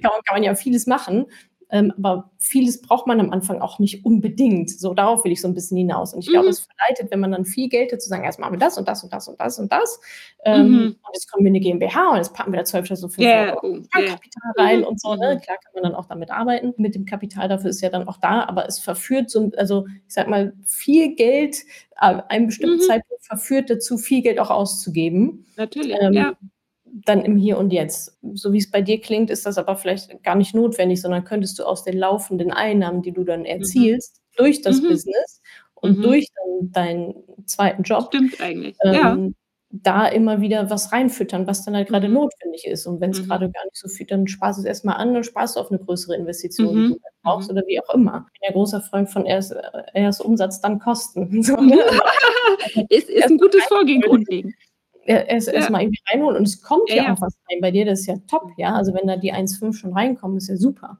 kann man ja vieles machen. Ähm, aber vieles braucht man am Anfang auch nicht unbedingt. So, darauf will ich so ein bisschen hinaus. Und ich glaube, mhm. es verleitet, wenn man dann viel Geld hat, zu sagen, erst machen wir das und das und das und das und das. Ähm, mhm. Und jetzt kommen wir in eine GmbH und jetzt packen wir da 12.500 yeah. Euro yeah. Kapital rein mhm. und so. Ne? Mhm. Klar kann man dann auch damit arbeiten. Mit dem Kapital dafür ist ja dann auch da, aber es verführt so, also ich sag mal, viel Geld, äh, einem bestimmten mhm. Zeitpunkt verführt dazu, viel Geld auch auszugeben. Natürlich, ähm, ja dann im Hier und Jetzt. So wie es bei dir klingt, ist das aber vielleicht gar nicht notwendig, sondern könntest du aus den laufenden Einnahmen, die du dann mhm. erzielst, mhm. durch das mhm. Business und mhm. durch deinen zweiten Job, Stimmt eigentlich. Ähm, ja. da immer wieder was reinfüttern, was dann halt gerade mhm. notwendig ist. Und wenn es mhm. gerade gar nicht so viel, dann sparst du es erstmal an, dann sparst du auf eine größere Investition, die du halt brauchst oder wie auch immer. Ich bin ja großer Freund von erst, erst Umsatz, dann Kosten. So, ne? ist, ist ein gutes Vorgehen grundlegend erst ja. erstmal irgendwie reinholen und es kommt ja, ja, auch was rein. Bei dir, das ist ja top, ja. Also wenn da die 1,5 schon reinkommen, ist ja super.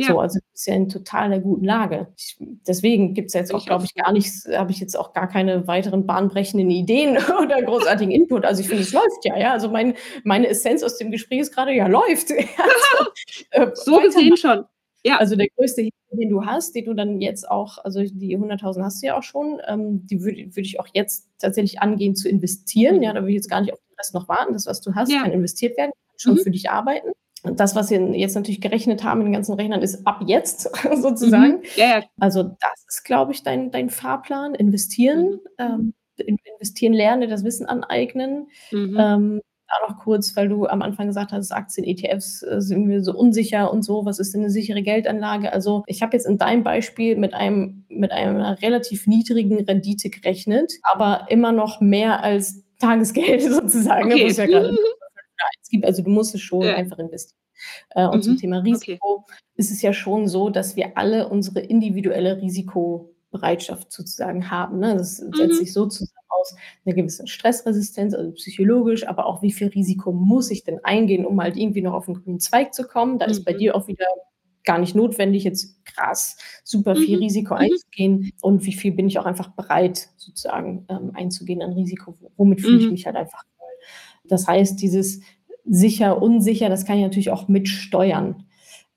Ja. So, also ist ja in total guten Lage. Ich, deswegen gibt es jetzt auch, glaube ich, gar nichts, habe ich jetzt auch gar keine weiteren bahnbrechenden Ideen oder großartigen Input. Also ich finde, es läuft ja, ja. Also mein, meine Essenz aus dem Gespräch ist gerade, ja, läuft. also, äh, so gesehen schon. Ja. Also der größte Hebel, den du hast, den du dann jetzt auch, also die 100.000 hast du ja auch schon, ähm, die würde würd ich auch jetzt tatsächlich angehen zu investieren. Ja, da will ich jetzt gar nicht auf den Rest noch warten. Das, was du hast, ja. kann investiert werden, schon mhm. für dich arbeiten. Und das, was wir jetzt natürlich gerechnet haben in den ganzen Rechnern, ist ab jetzt sozusagen. Mhm. Ja, ja. Also das ist, glaube ich, dein, dein Fahrplan. Investieren, mhm. ähm, investieren lernen, das Wissen aneignen. Mhm. Ähm, da noch kurz, weil du am Anfang gesagt hast, Aktien, ETFs äh, sind mir so unsicher und so. Was ist denn eine sichere Geldanlage? Also ich habe jetzt in deinem Beispiel mit einem mit einer relativ niedrigen Rendite gerechnet, aber immer noch mehr als Tagesgeld sozusagen. Okay. Ja gibt. Also du musst es schon ja. einfach investieren. Äh, und mhm. zum Thema Risiko okay. ist es ja schon so, dass wir alle unsere individuelle Risikobereitschaft sozusagen haben. Ne? Das mhm. setzt sich so zusammen aus einer gewissen Stressresistenz, also psychologisch, aber auch wie viel Risiko muss ich denn eingehen, um halt irgendwie noch auf den grünen Zweig zu kommen. Da mhm. ist bei mhm. dir auch wieder gar nicht notwendig, jetzt krass super viel mhm. Risiko mhm. einzugehen und wie viel bin ich auch einfach bereit, sozusagen ähm, einzugehen an Risiko, womit fühle ich mhm. mich halt einfach wohl. Das heißt, dieses sicher, unsicher, das kann ich natürlich auch mitsteuern.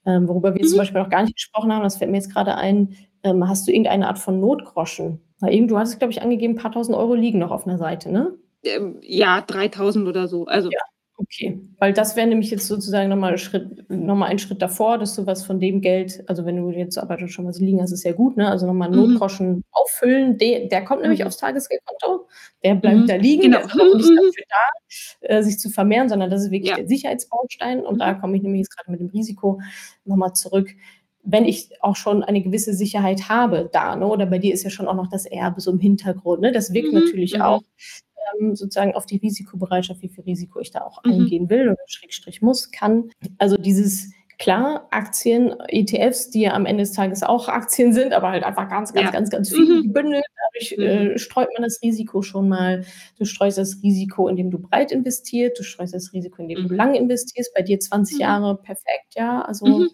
Ähm, worüber wir mhm. zum Beispiel noch gar nicht gesprochen haben, das fällt mir jetzt gerade ein, ähm, hast du irgendeine Art von Notgroschen? Na, du hast, glaube ich, angegeben, ein paar tausend Euro liegen noch auf einer Seite, ne? Ähm, ja, 3000 oder so. Also ja. Okay, weil das wäre nämlich jetzt sozusagen nochmal Schritt, nochmal ein Schritt davor, dass du was von dem Geld, also wenn du jetzt aber schon was liegen hast, ist ja gut, ne? Also nochmal einen mhm. Notgroschen auffüllen. Der, der kommt nämlich mhm. aufs Tagesgeldkonto, der bleibt mhm. da liegen, genau. der ist auch nicht dafür da, äh, sich zu vermehren, sondern das ist wirklich ja. der Sicherheitsbaustein. Und da mhm. komme ich nämlich jetzt gerade mit dem Risiko nochmal zurück wenn ich auch schon eine gewisse Sicherheit habe da, ne? oder bei dir ist ja schon auch noch das Erbe so im Hintergrund, ne? das wirkt mhm, natürlich mhm. auch ähm, sozusagen auf die Risikobereitschaft, wie viel Risiko ich da auch mhm. eingehen will oder Schrägstrich muss, kann. Also dieses Klar, Aktien, ETFs, die ja am Ende des Tages auch Aktien sind, aber halt einfach ganz, ganz, ja. ganz, ganz viel mhm. gebündelt. Dadurch äh, mhm. streut man das Risiko schon mal. Du streust das Risiko, indem du breit investierst. Du streust das Risiko, indem mhm. du lang investierst. Bei dir 20 mhm. Jahre, perfekt, ja. Also mhm.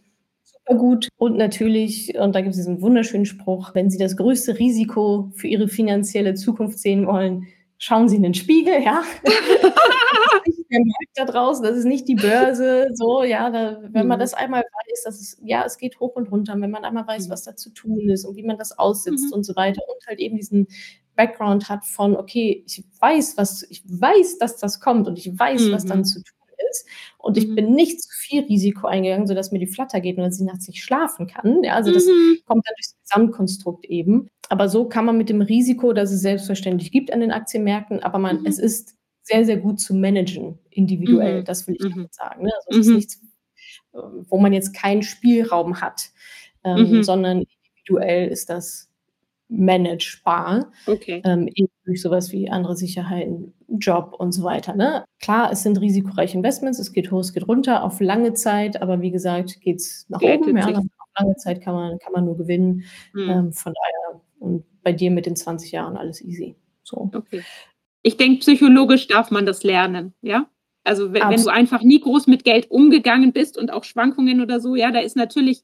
Super gut. Und natürlich, und da gibt es diesen wunderschönen Spruch, wenn Sie das größte Risiko für Ihre finanzielle Zukunft sehen wollen, schauen Sie in den Spiegel, ja. der Markt da draußen, das ist nicht die Börse, so, ja, da, wenn man mhm. das einmal weiß, dass es, ja, es geht hoch und runter, wenn man einmal weiß, mhm. was da zu tun ist und wie man das aussitzt mhm. und so weiter und halt eben diesen Background hat von, okay, ich weiß, was, ich weiß, dass das kommt und ich weiß, mhm. was dann mhm. zu tun ist. Und ich mhm. bin nicht zu viel Risiko eingegangen, sodass mir die Flatter geht und dass ich nachts nicht schlafen kann. Ja, also das mhm. kommt dann durchs Gesamtkonstrukt eben. Aber so kann man mit dem Risiko, das es selbstverständlich gibt an den Aktienmärkten, aber man, mhm. es ist sehr, sehr gut zu managen, individuell. Mhm. Das will ich mhm. damit sagen. Ne? Also es ist mhm. nichts, wo man jetzt keinen Spielraum hat, ähm, sondern individuell ist das managebar. Okay. Ähm, durch sowas wie andere Sicherheiten, Job und so weiter. Ne? Klar, es sind risikoreiche Investments, es geht hoch, es geht runter auf lange Zeit, aber wie gesagt, geht es nach Geld oben. Ja, auf lange Zeit kann man, kann man nur gewinnen. Mhm. Ähm, von daher, und bei dir mit den 20 Jahren alles easy. So. Okay. Ich denke, psychologisch darf man das lernen, ja? Also wenn, wenn, du einfach nie groß mit Geld umgegangen bist und auch Schwankungen oder so, ja, da ist natürlich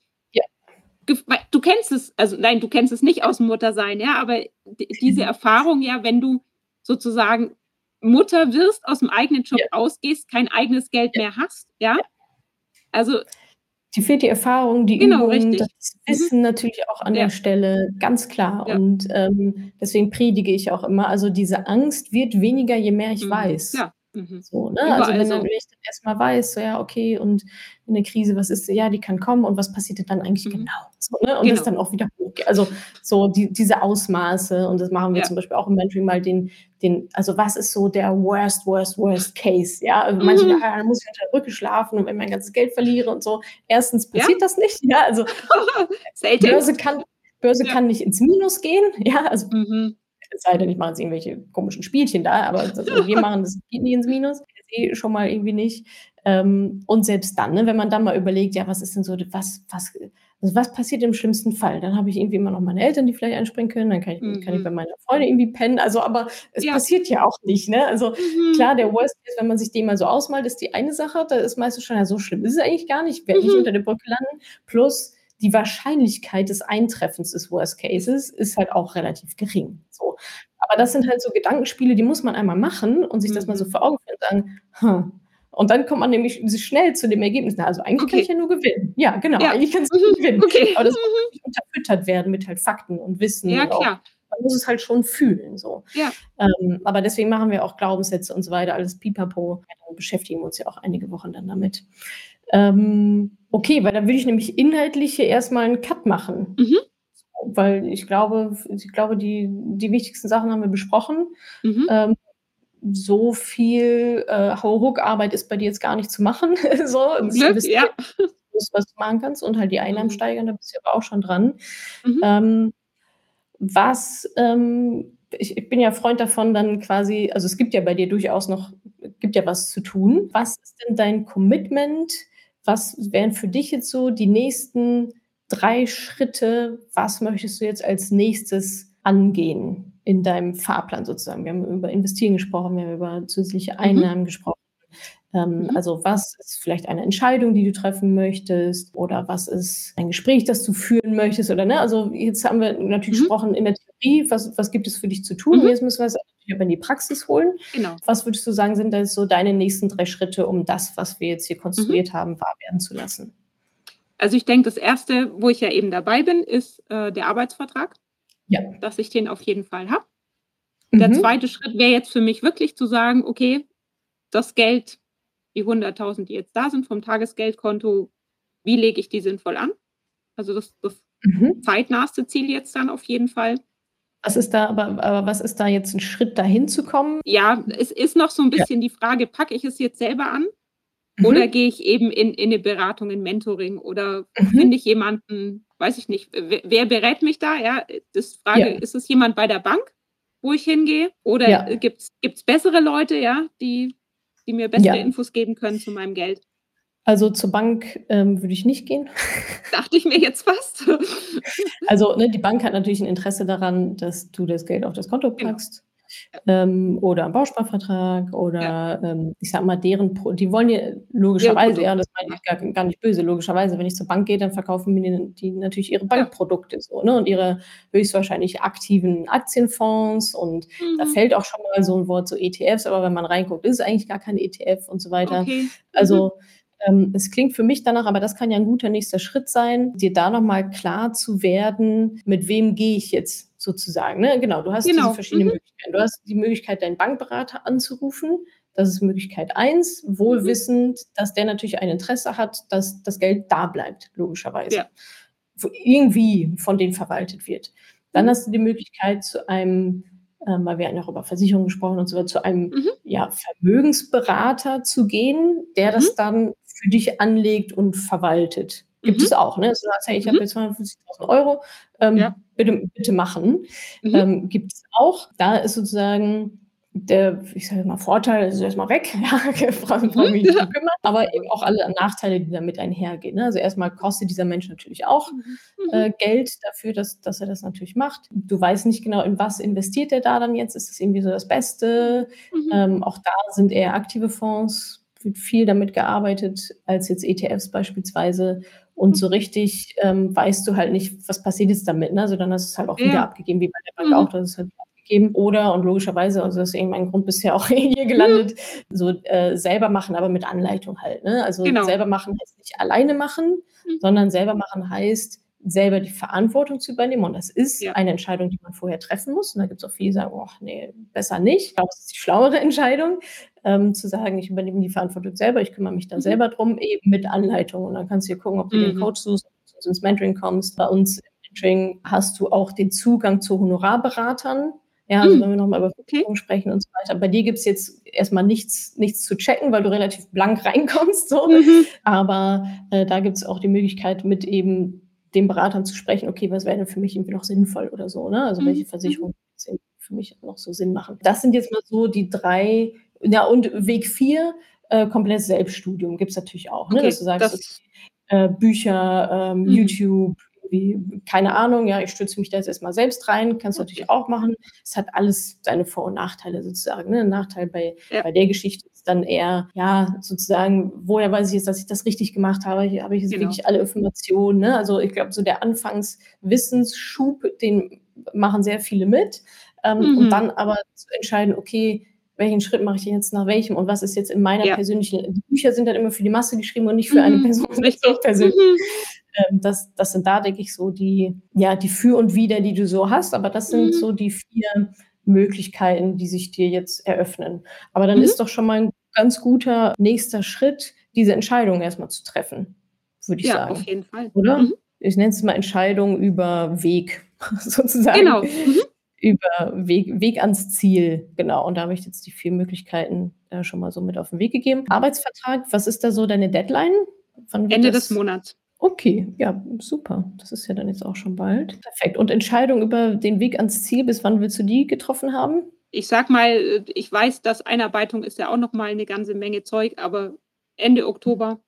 du kennst es, also nein, du kennst es nicht aus dem Muttersein, ja, aber diese mhm. Erfahrung, ja, wenn du sozusagen Mutter wirst, aus dem eigenen Job ja. ausgehst, kein eigenes Geld ja. mehr hast, ja. Also die fehlt die Erfahrung, die genau, Übung, richtig. das mhm. Wissen mhm. natürlich auch an ja. der Stelle, ganz klar. Und ähm, deswegen predige ich auch immer, also diese Angst wird weniger, je mehr ich mhm. weiß. Ja. Mhm. So, ne? also wenn, dann, wenn ich dann erstmal weiß, so ja, okay, und in der Krise, was ist, ja, die kann kommen und was passiert denn dann eigentlich mhm. genau? So, ne? Und genau. das dann auch wieder hochgeht. Also so die, diese Ausmaße, und das machen wir ja. zum Beispiel auch im Mentoring mal den, den, also was ist so der worst, worst, worst case? Ja, also manche, mhm. ja, muss ich unter der Brücke schlafen und wenn ich mein ganzes Geld verliere und so. Erstens passiert ja? das nicht, ja, also Börse kann, Börse ja. kann nicht ins Minus gehen, ja, also mhm es sei denn, ich mache jetzt irgendwelche komischen Spielchen da, aber also wir machen das geht nicht ins Minus, eh schon mal irgendwie nicht. Ähm, und selbst dann, ne, wenn man dann mal überlegt, ja, was ist denn so, was, was, also was passiert im schlimmsten Fall? Dann habe ich irgendwie immer noch meine Eltern, die vielleicht einspringen können, dann kann ich, mhm. kann ich mhm. bei meiner Freundin irgendwie pennen. Also, aber es ja. passiert ja auch nicht, ne? Also mhm. klar, der Worst Case, wenn man sich den mal so ausmalt, ist die eine Sache, da ist meistens schon, ja, so schlimm ist es eigentlich gar nicht, werde mhm. nicht unter der Brücke landen. Plus die Wahrscheinlichkeit des Eintreffens des Worst Cases ist halt auch relativ gering. So. Aber das sind halt so Gedankenspiele, die muss man einmal machen und sich das mal so mhm. vor Augen führen und sagen, hm. Und dann kommt man nämlich schnell zu dem Ergebnis, also eigentlich okay. kann ich ja nur gewinnen. Ja, genau, ja. eigentlich kannst du mhm. gewinnen. Okay. Aber das muss mhm. unterfüttert werden mit halt Fakten und Wissen. Ja, klar. man muss es halt schon fühlen. So. Ja. Ähm, aber deswegen machen wir auch Glaubenssätze und so weiter, alles pipapo. Dann beschäftigen wir uns ja auch einige Wochen dann damit. Ähm, okay, weil dann würde ich nämlich inhaltlich hier erstmal einen Cut machen. Mhm. Weil ich glaube, ich glaube, die, die wichtigsten Sachen haben wir besprochen. Mhm. Ähm, so viel äh, Hauruck-Arbeit ist bei dir jetzt gar nicht zu machen. so, Zum Glück, ja. Das, was du machen kannst und halt die Einnahmen Mhm. steigern, da bist du aber auch schon dran. Mhm. Ähm, was, ähm, ich, ich bin ja Freund davon, dann quasi, also es gibt ja bei dir durchaus noch, gibt ja was zu tun. Was ist denn dein Commitment? Was wären für dich jetzt so die nächsten drei Schritte? Was möchtest du jetzt als nächstes angehen in deinem Fahrplan sozusagen? Wir haben über Investieren gesprochen, wir haben über zusätzliche Einnahmen gesprochen. Ähm, Mhm. Also was ist vielleicht eine Entscheidung, die du treffen möchtest oder was ist ein Gespräch, das du führen möchtest oder ne? Also jetzt haben wir natürlich Mhm. gesprochen in der Theorie, was, was gibt es für dich zu tun? Mhm. Jetzt müssen wir es aber in die Praxis holen. Genau. Was würdest du sagen, sind da jetzt so deine nächsten drei Schritte, um das, was wir jetzt hier konstruiert haben, wahr werden zu lassen? Also ich denke, das Erste, wo ich ja eben dabei bin, ist äh, der Arbeitsvertrag, Ja. dass ich den auf jeden Fall habe. Der Mhm. zweite Schritt wäre jetzt für mich wirklich zu sagen, okay, das Geld, die 100.000, die jetzt da sind vom Tagesgeldkonto, wie lege ich die sinnvoll an? Also das, das Mhm. zeitnahste Ziel jetzt dann auf jeden Fall. Was ist da, aber, aber was ist da jetzt ein Schritt dahin zu kommen? Ja, es ist noch so ein bisschen die Frage, packe ich es jetzt selber an Mhm. oder gehe ich eben in, in eine Beratung, in Mentoring oder Mhm. finde ich jemanden, weiß ich nicht, wer, wer berät mich da? Ja, das Frage, Ja. ist es jemand bei der Bank, wo ich hingehe? Oder Ja. gibt es bessere Leute, ja, die, die mir bessere Ja. Infos geben können zu meinem Geld? Also zur Bank ähm, würde ich nicht gehen. Dachte ich mir jetzt fast. Also ne, die Bank hat natürlich ein Interesse daran, dass du das Geld auf das Konto Genau. packst. Ähm, oder einen Bausparvertrag oder ähm, ich sag mal, deren, Pro die wollen ja logischerweise, ja, das meine ich gar, gar nicht böse, logischerweise, wenn ich zur Bank gehe, dann verkaufen mir die, natürlich ihre Bankprodukte so, ne? Und ihre höchstwahrscheinlich aktiven Aktienfonds und da Mhm. fällt auch schon mal so ein Wort so ETFs, aber wenn man reinguckt, ist es eigentlich gar kein ETF und so weiter. Okay. Mhm. Ähm, es klingt für mich danach, aber das kann ja ein guter nächster Schritt sein, dir da nochmal klar zu werden, mit wem gehe ich jetzt sozusagen. Ne? Genau, du hast Genau, diese verschiedenen mhm. Möglichkeiten. Du hast die Möglichkeit, deinen Bankberater anzurufen. Das ist Möglichkeit eins, wohlwissend, dass der natürlich ein Interesse hat, dass das Geld da bleibt, logischerweise. Ja. Wo irgendwie von denen verwaltet wird. Dann hast du die Möglichkeit zu einem, ähm, weil wir hatten ja auch über Versicherungen gesprochen und so weiter, zu einem Mhm. ja, Vermögensberater zu gehen, der das Mhm. dann für dich anlegt und verwaltet. Gibt Mhm. es auch, ne? Also, hey, ich Mhm. habe jetzt 250.000 Euro, ähm, Ja. bitte, bitte machen. Mhm. Ähm, Gibt es auch. Da ist sozusagen der, ich sage mal, Vorteil, ist erstmal weg, ja, mich nicht drum kümmern, aber eben auch alle Nachteile, die damit einhergehen. Ne? Also erstmal kostet dieser Mensch natürlich auch Mhm. äh, Geld dafür, dass, dass er das natürlich macht. Du weißt nicht genau, in was investiert er da dann jetzt. Ist es irgendwie so das Beste? Mhm. Ähm, auch da sind eher aktive Fonds, wird viel damit gearbeitet, als jetzt ETFs beispielsweise. Und so richtig ähm, weißt du halt nicht, was passiert jetzt damit. Ne? Also dann hast du es halt auch wieder Ja. abgegeben, wie bei der Bank Mhm. auch, das ist halt abgegeben. Oder, und logischerweise, also das ist eben ein Grund bisher auch hier gelandet, so äh, selber machen, aber mit Anleitung halt. Ne? Also Genau. selber machen heißt nicht alleine machen, Mhm. sondern selber machen heißt, selber die Verantwortung zu übernehmen. Und das ist Ja. eine Entscheidung, die man vorher treffen muss. Und da gibt es auch viele, die sagen, oh, nee, besser nicht. Ich glaube, es ist die schlauere Entscheidung, ähm, zu sagen, ich übernehme die Verantwortung selber, ich kümmere mich da Mhm. selber drum, eben mit Anleitung. Und dann kannst du dir gucken, ob du den Mhm. Coach suchst, ob du ins Mentoring kommst. Bei uns im Mentoring hast du auch den Zugang zu Honorarberatern. Ja, also Mhm. wenn wir nochmal über Okay. Vergütung sprechen und so weiter. Bei dir gibt es jetzt erstmal nichts, nichts zu checken, weil du relativ blank reinkommst. So. Mhm. Aber äh, da gibt es auch die Möglichkeit, mit eben den Beratern zu sprechen, okay, was wäre denn für mich irgendwie noch sinnvoll oder so, ne? Also Mhm. welche Versicherungen für mich noch so Sinn machen. Das sind jetzt mal so die drei, ja, und Weg vier, äh, komplettes Selbststudium gibt es natürlich auch, ne? Okay, Dass du sagst, das- okay, äh, Bücher, ähm, Mhm. YouTube, wie, keine Ahnung, ja, ich stütze mich da jetzt erstmal selbst rein, kannst du Okay. natürlich auch machen. Es hat alles seine Vor- und Nachteile sozusagen. Ne? Ein Nachteil bei, Ja. bei der Geschichte ist dann eher, ja, sozusagen, woher weiß ich jetzt, dass ich das richtig gemacht habe? Hier habe ich jetzt Genau. wirklich alle Informationen. Ne? Also ich glaube, so der Anfangswissensschub, den machen sehr viele mit. Ähm, Mhm. Und dann aber zu entscheiden, okay, welchen Schritt mache ich jetzt nach welchem und was ist jetzt in meiner ja. persönlichen, die Bücher sind dann immer für die Masse geschrieben und nicht für mhm. eine Person persönlich. Mhm. Ähm, das, das sind da, denke ich, so die, ja, die Für und Wider, die du so hast, aber das sind mhm. so die vier Möglichkeiten, die sich dir jetzt eröffnen. Aber dann mhm. ist doch schon mal ein ganz guter nächster Schritt, diese Entscheidung erstmal zu treffen, würde ich ja, sagen. Ja, auf jeden Fall. Oder? Mhm. Ich nenne es mal Entscheidung über Weg, sozusagen. Genau. Mhm. Über Weg, Weg ans Ziel, genau. Und da habe ich jetzt die vier Möglichkeiten äh, schon mal so mit auf den Weg gegeben. Arbeitsvertrag, was ist da so deine Deadline? Ende des Monats. Okay, ja, super. Das ist ja dann jetzt auch schon bald. Perfekt. Und Entscheidung über den Weg ans Ziel, bis wann willst du die getroffen haben? Ich sag mal, ich weiß, dass Einarbeitung ist ja auch noch mal eine ganze Menge Zeug, aber Ende Oktober,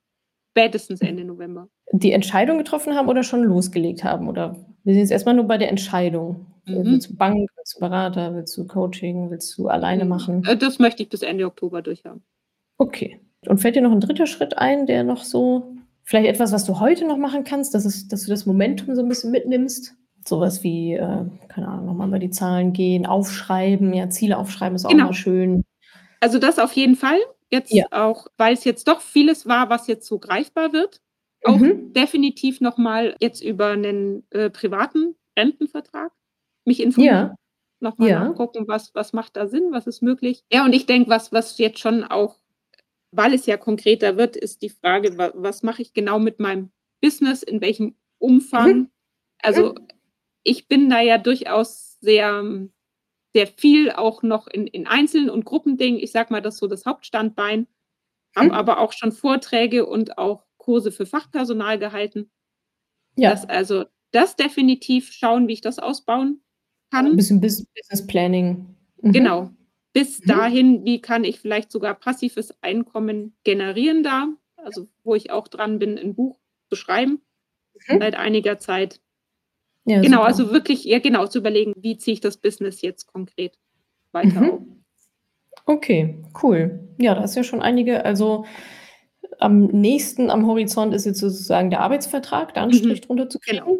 spätestens Ende November. Die Entscheidung getroffen haben oder schon losgelegt haben? Oder wir sind jetzt erstmal nur bei der Entscheidung. Mhm. Willst du Bank, willst du Berater, willst du Coaching, willst du alleine mhm. machen? Äh, das möchte ich bis Ende Oktober durchhaben. Okay. Und fällt dir noch ein dritter Schritt ein, der noch so Vielleicht etwas, was du heute noch machen kannst, dass, es, dass du das Momentum so ein bisschen mitnimmst. Sowas wie, äh, keine Ahnung, nochmal über die Zahlen gehen, aufschreiben, ja, Ziele aufschreiben ist auch genau. mal schön. Also das auf jeden Fall. Jetzt ja. auch, weil es jetzt doch vieles war, was jetzt so greifbar wird. Auch mhm. definitiv nochmal jetzt über einen äh, privaten Rentenvertrag mich informieren. Ja. Nochmal ja. nachgucken, was, was macht da Sinn, was ist möglich. Ja, und ich denke, was, was jetzt schon auch weil es ja konkreter wird, ist die Frage, was, was mache ich genau mit meinem Business, in welchem Umfang. Mhm. Also ich bin da ja durchaus sehr, sehr viel auch noch in, in Einzelnen und Gruppendingen. Ich sage mal, das ist so das Hauptstandbein. Habe mhm. aber auch schon Vorträge und auch Kurse für Fachpersonal gehalten. Ja. Das also das definitiv schauen, wie ich das ausbauen kann. Ein bisschen Business Planning. Mhm. Genau. Bis mhm. dahin, wie kann ich vielleicht sogar passives Einkommen generieren da, also wo ich auch dran bin, ein Buch zu schreiben mhm. seit einiger Zeit. Ja, genau, super. also wirklich, ja genau, zu überlegen, wie ziehe ich das Business jetzt konkret weiter mhm. auf. Okay, cool. Ja, da ist ja schon einige, also am nächsten am Horizont ist jetzt sozusagen der Arbeitsvertrag, da einen mhm. Strich drunter zu kriegen. Genau.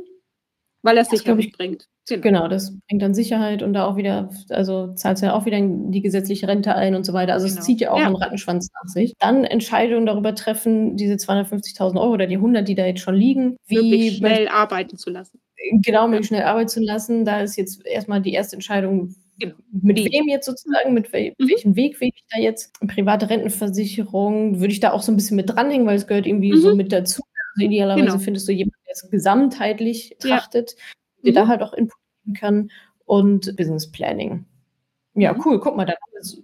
Weil er Sicherheit bringt. Genau. genau, das bringt dann Sicherheit und da auch wieder, also zahlt ja auch wieder in die gesetzliche Rente ein und so weiter. Also genau. es zieht ja auch ja. einen Rattenschwanz nach sich. Dann Entscheidungen darüber treffen, diese 250.000 Euro oder die 100, die da jetzt schon liegen, wie Wirklich schnell arbeiten zu lassen. Genau, möglichst schnell arbeiten zu lassen. Da ist jetzt erstmal die erste Entscheidung, Genau. Mit wem jetzt sozusagen, mit wel mhm. welchem Weg will ich da jetzt? Private Rentenversicherung, würde ich da auch so ein bisschen mit dranhängen, weil es gehört irgendwie mhm. so mit dazu. Also idealerweise genau. findest du jemanden, der es gesamtheitlich trachtet, ja dir mhm. da halt auch Input geben kann und Business Planning. Ja, mhm. cool. Guck mal, dann,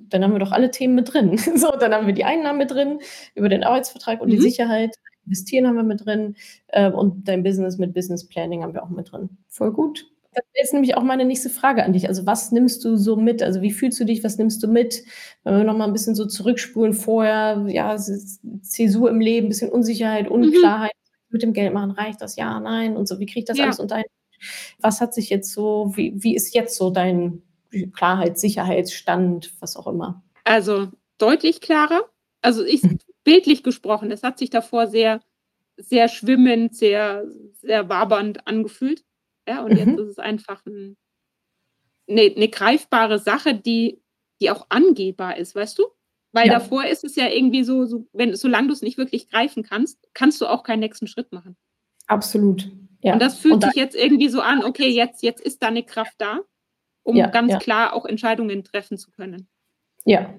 dann, haben wir doch alle Themen mit drin. so, dann haben wir die Einnahmen mit drin, über den Arbeitsvertrag und mhm. die Sicherheit. Investieren haben wir mit drin äh, und dein Business mit Business Planning haben wir auch mit drin. Voll gut. Das ist nämlich auch meine nächste Frage an dich. Also, was nimmst du so mit? Also, wie fühlst du dich? Was nimmst du mit? Wenn wir nochmal ein bisschen so zurückspulen vorher, ja, Zäsur im Leben, ein bisschen Unsicherheit, mhm. Unklarheit. Mhm. Mit dem Geld machen, reicht das? Ja, nein. Und so, wie kriege ich das ja. alles unter einen was hat sich jetzt so, wie, wie ist jetzt so dein Klarheit, Sicherheitsstand, was auch immer? Also deutlich klarer. Also ich mhm. bildlich gesprochen, es hat sich davor sehr, sehr schwimmend, sehr, sehr wabernd angefühlt. Ja, und mhm. jetzt ist es einfach ein, eine, eine greifbare Sache, die, die auch angehbar ist, weißt du? Weil ja. davor ist es ja irgendwie so, so wenn, solange du es nicht wirklich greifen kannst, kannst du auch keinen nächsten Schritt machen. Absolut. Ja. Und das fühlt und sich jetzt irgendwie so an, okay, jetzt, jetzt ist da eine Kraft da, um ja, ganz ja. klar auch Entscheidungen treffen zu können. Ja.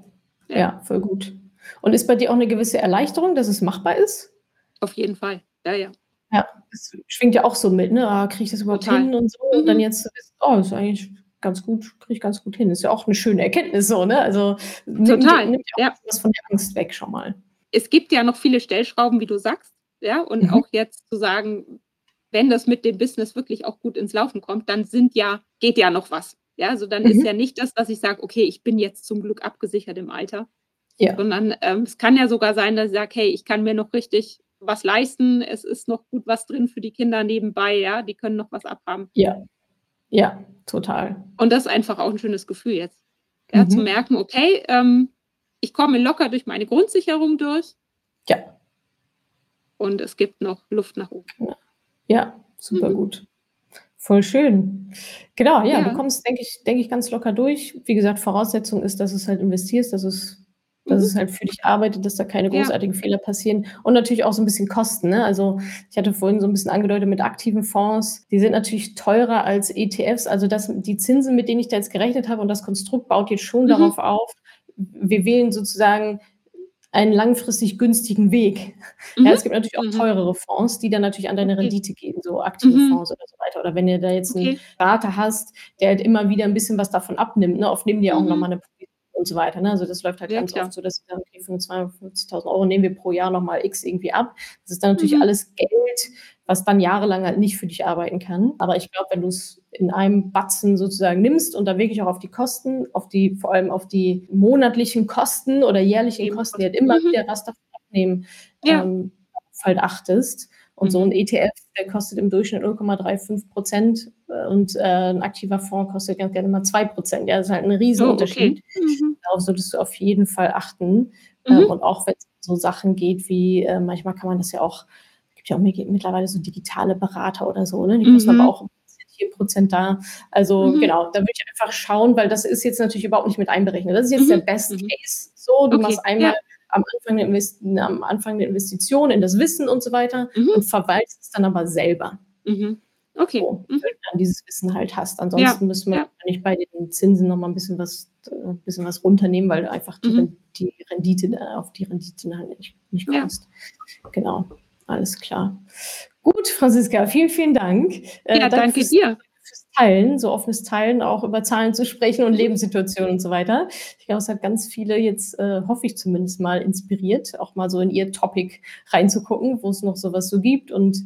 ja, ja, voll gut. Und ist bei dir auch eine gewisse Erleichterung, dass es machbar ist? Auf jeden Fall, ja, ja. Ja, es schwingt ja auch so mit, ne? Ah, kriege ich das überhaupt Total. hin und so? Mhm. Und dann jetzt, oh, ist eigentlich ganz gut, kriege ich ganz gut hin. Ist ja auch eine schöne Erkenntnis so, ne? Also Total. nimmt, ja auch was von der Angst weg schon mal. Es gibt ja noch viele Stellschrauben, wie du sagst, ja, und mhm. auch jetzt zu sagen, wenn das mit dem Business wirklich auch gut ins Laufen kommt, dann sind ja, geht ja noch was. Ja, also dann mhm. ist ja nicht das, dass ich sage, okay, ich bin jetzt zum Glück abgesichert im Alter. Ja. Sondern ähm, es kann ja sogar sein, dass ich sage, hey, ich kann mir noch richtig was leisten, es ist noch gut was drin für die Kinder nebenbei, ja, die können noch was abhaben. Ja, ja, total. Und das ist einfach auch ein schönes Gefühl jetzt. Ja, mhm. Zu merken, okay, ähm, ich komme locker durch meine Grundsicherung durch. Ja. Und es gibt noch Luft nach oben. Ja. Ja, super mhm. gut. Voll schön. Genau, ja, du kommst, denke ich denke ich, ganz locker durch. Wie gesagt, Voraussetzung ist, dass du's halt investierst, dass es dass Mhm. es halt für dich arbeitet, dass da keine Ja. großartigen Fehler passieren und natürlich auch so 'n bisschen Kosten, ne? Also, ich hatte vorhin so 'n bisschen angedeutet mit aktiven Fonds, die sind natürlich teurer als ETFs. Also, das die Zinsen, mit denen ich da jetzt gerechnet habe und das Konstrukt baut jetzt schon Mhm. darauf auf, wir wählen sozusagen einen langfristig günstigen Weg. Ja, Mhm. es gibt natürlich auch Mhm. teurere Fonds, die dann natürlich an deine Okay. Rendite gehen, so aktive Mhm. Fonds oder so weiter. Oder wenn du da jetzt Okay. Berater hast, der halt immer wieder 'n bisschen was davon abnimmt, ne? Oft nehmen die ja auch Mhm. mal 'ne Provision und so weiter, ne? Also, das läuft halt Ja, ganz klar. oft so, dass sie sagen: „Okay, von 250.000 € nehmen wir pro Jahr noch mal X irgendwie ab.“ Das ist dann natürlich Mhm. alles Geld, was dann jahrelang halt nicht für dich arbeiten kann. Aber ich glaube, wenn du's in einem Batzen sozusagen nimmst und da wirklich auch auf die Kosten auf die vor allem auf die monatlichen Kosten oder jährlichen Kosten, die halt immer Mhm. wieder was davon abnehmen, Ja. ähm, halt achtest. Und so 'n Mhm. ETF, der kostet im Durchschnitt 0,35 %, äh, und, äh, 'n aktiver Fonds kostet ganz gerne mal 2 %. Ja, das ist halt 'n Oh, Riesenunterschied. okay. Mhm. Darauf solltest du auf jeden Fall achten. Ähm, Mhm. und auch wenn's um so Sachen geht wie, äh manchmal kann man das ja auch gibt ja auch mi mittlerweile so digitale Berater oder so, ne? Die kosten aber Mhm. auch 'n Prozent hier, Prozent da. Also, Mhm. genau, da würde ich einfach schauen, weil das ist jetzt natürlich überhaupt nicht mit einberechnet. Das ist jetzt der Mhm. Best Mhm. Case so. Du Okay, machst einmal ja. Am Anfang Invest am Anfang 'ne Investition in das Wissen und so weiter Mhm. und verwaltest es dann aber selber. Mhm. Okay. So, Mhm. weil du dann dieses Wissen halt hast. Ja, Ansonsten müssen wir ja. wahrscheinlich bei den Zinsen noch mal 'n bisschen was äh, bisschen was runternehmen, weil du einfach die Mhm. Ren die Rendite da auf die Rendite halt nicht nicht Ja. kommst. Genau, alles klar. Gut, Franziska, vielen, vielen Dank. Äh, Ja, danke danke dir. Fürs Teilen, so offenes Teilen, auch über Zahlen zu sprechen und Lebenssituationen und so weiter. Ich glaube, es hat ganz viele jetzt, äh, hoffe ich zumindest mal, inspiriert, auch mal so in ihr Topic reinzugucken, wo's noch so was so gibt und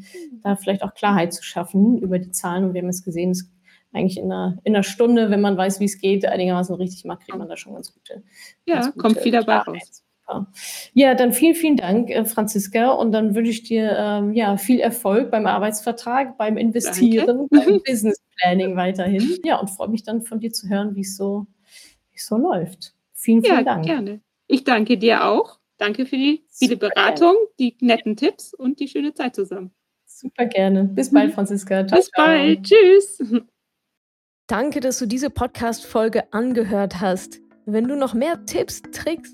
da vielleicht auch Klarheit zu schaffen über die Zahlen. Und wir haben jetzt gesehen, es eigentlich in 'ner in 'ner Stunde, wenn man weiß, wie's geht, einigermaßen richtig macht, kriegt man da schon ganz gute ganz Ja, gute kommt viel dabei raus. Super. Ja, dann vielen, vielen Dank, äh, Franziska, und dann wünsche ich dir, ähm, ja, viel Erfolg beim Arbeitsvertrag, beim Danke. Investieren, beim Business Planning weiterhin. Ja, und freue mich dann von dir zu hören, wie's so wie's so läuft. Vielen, Ja, vielen Dank. gerne. Ich danke dir auch. Danke für die viele Super gerne. Beratung, die netten Tipps und die schöne Zeit zusammen. Super gerne. Bis bald, Mhm. Franziska. Tschau, Bis bald. Tschüss. Danke, dass du diese Podcast-Folge angehört hast. Wenn du noch mehr Tipps, Tricks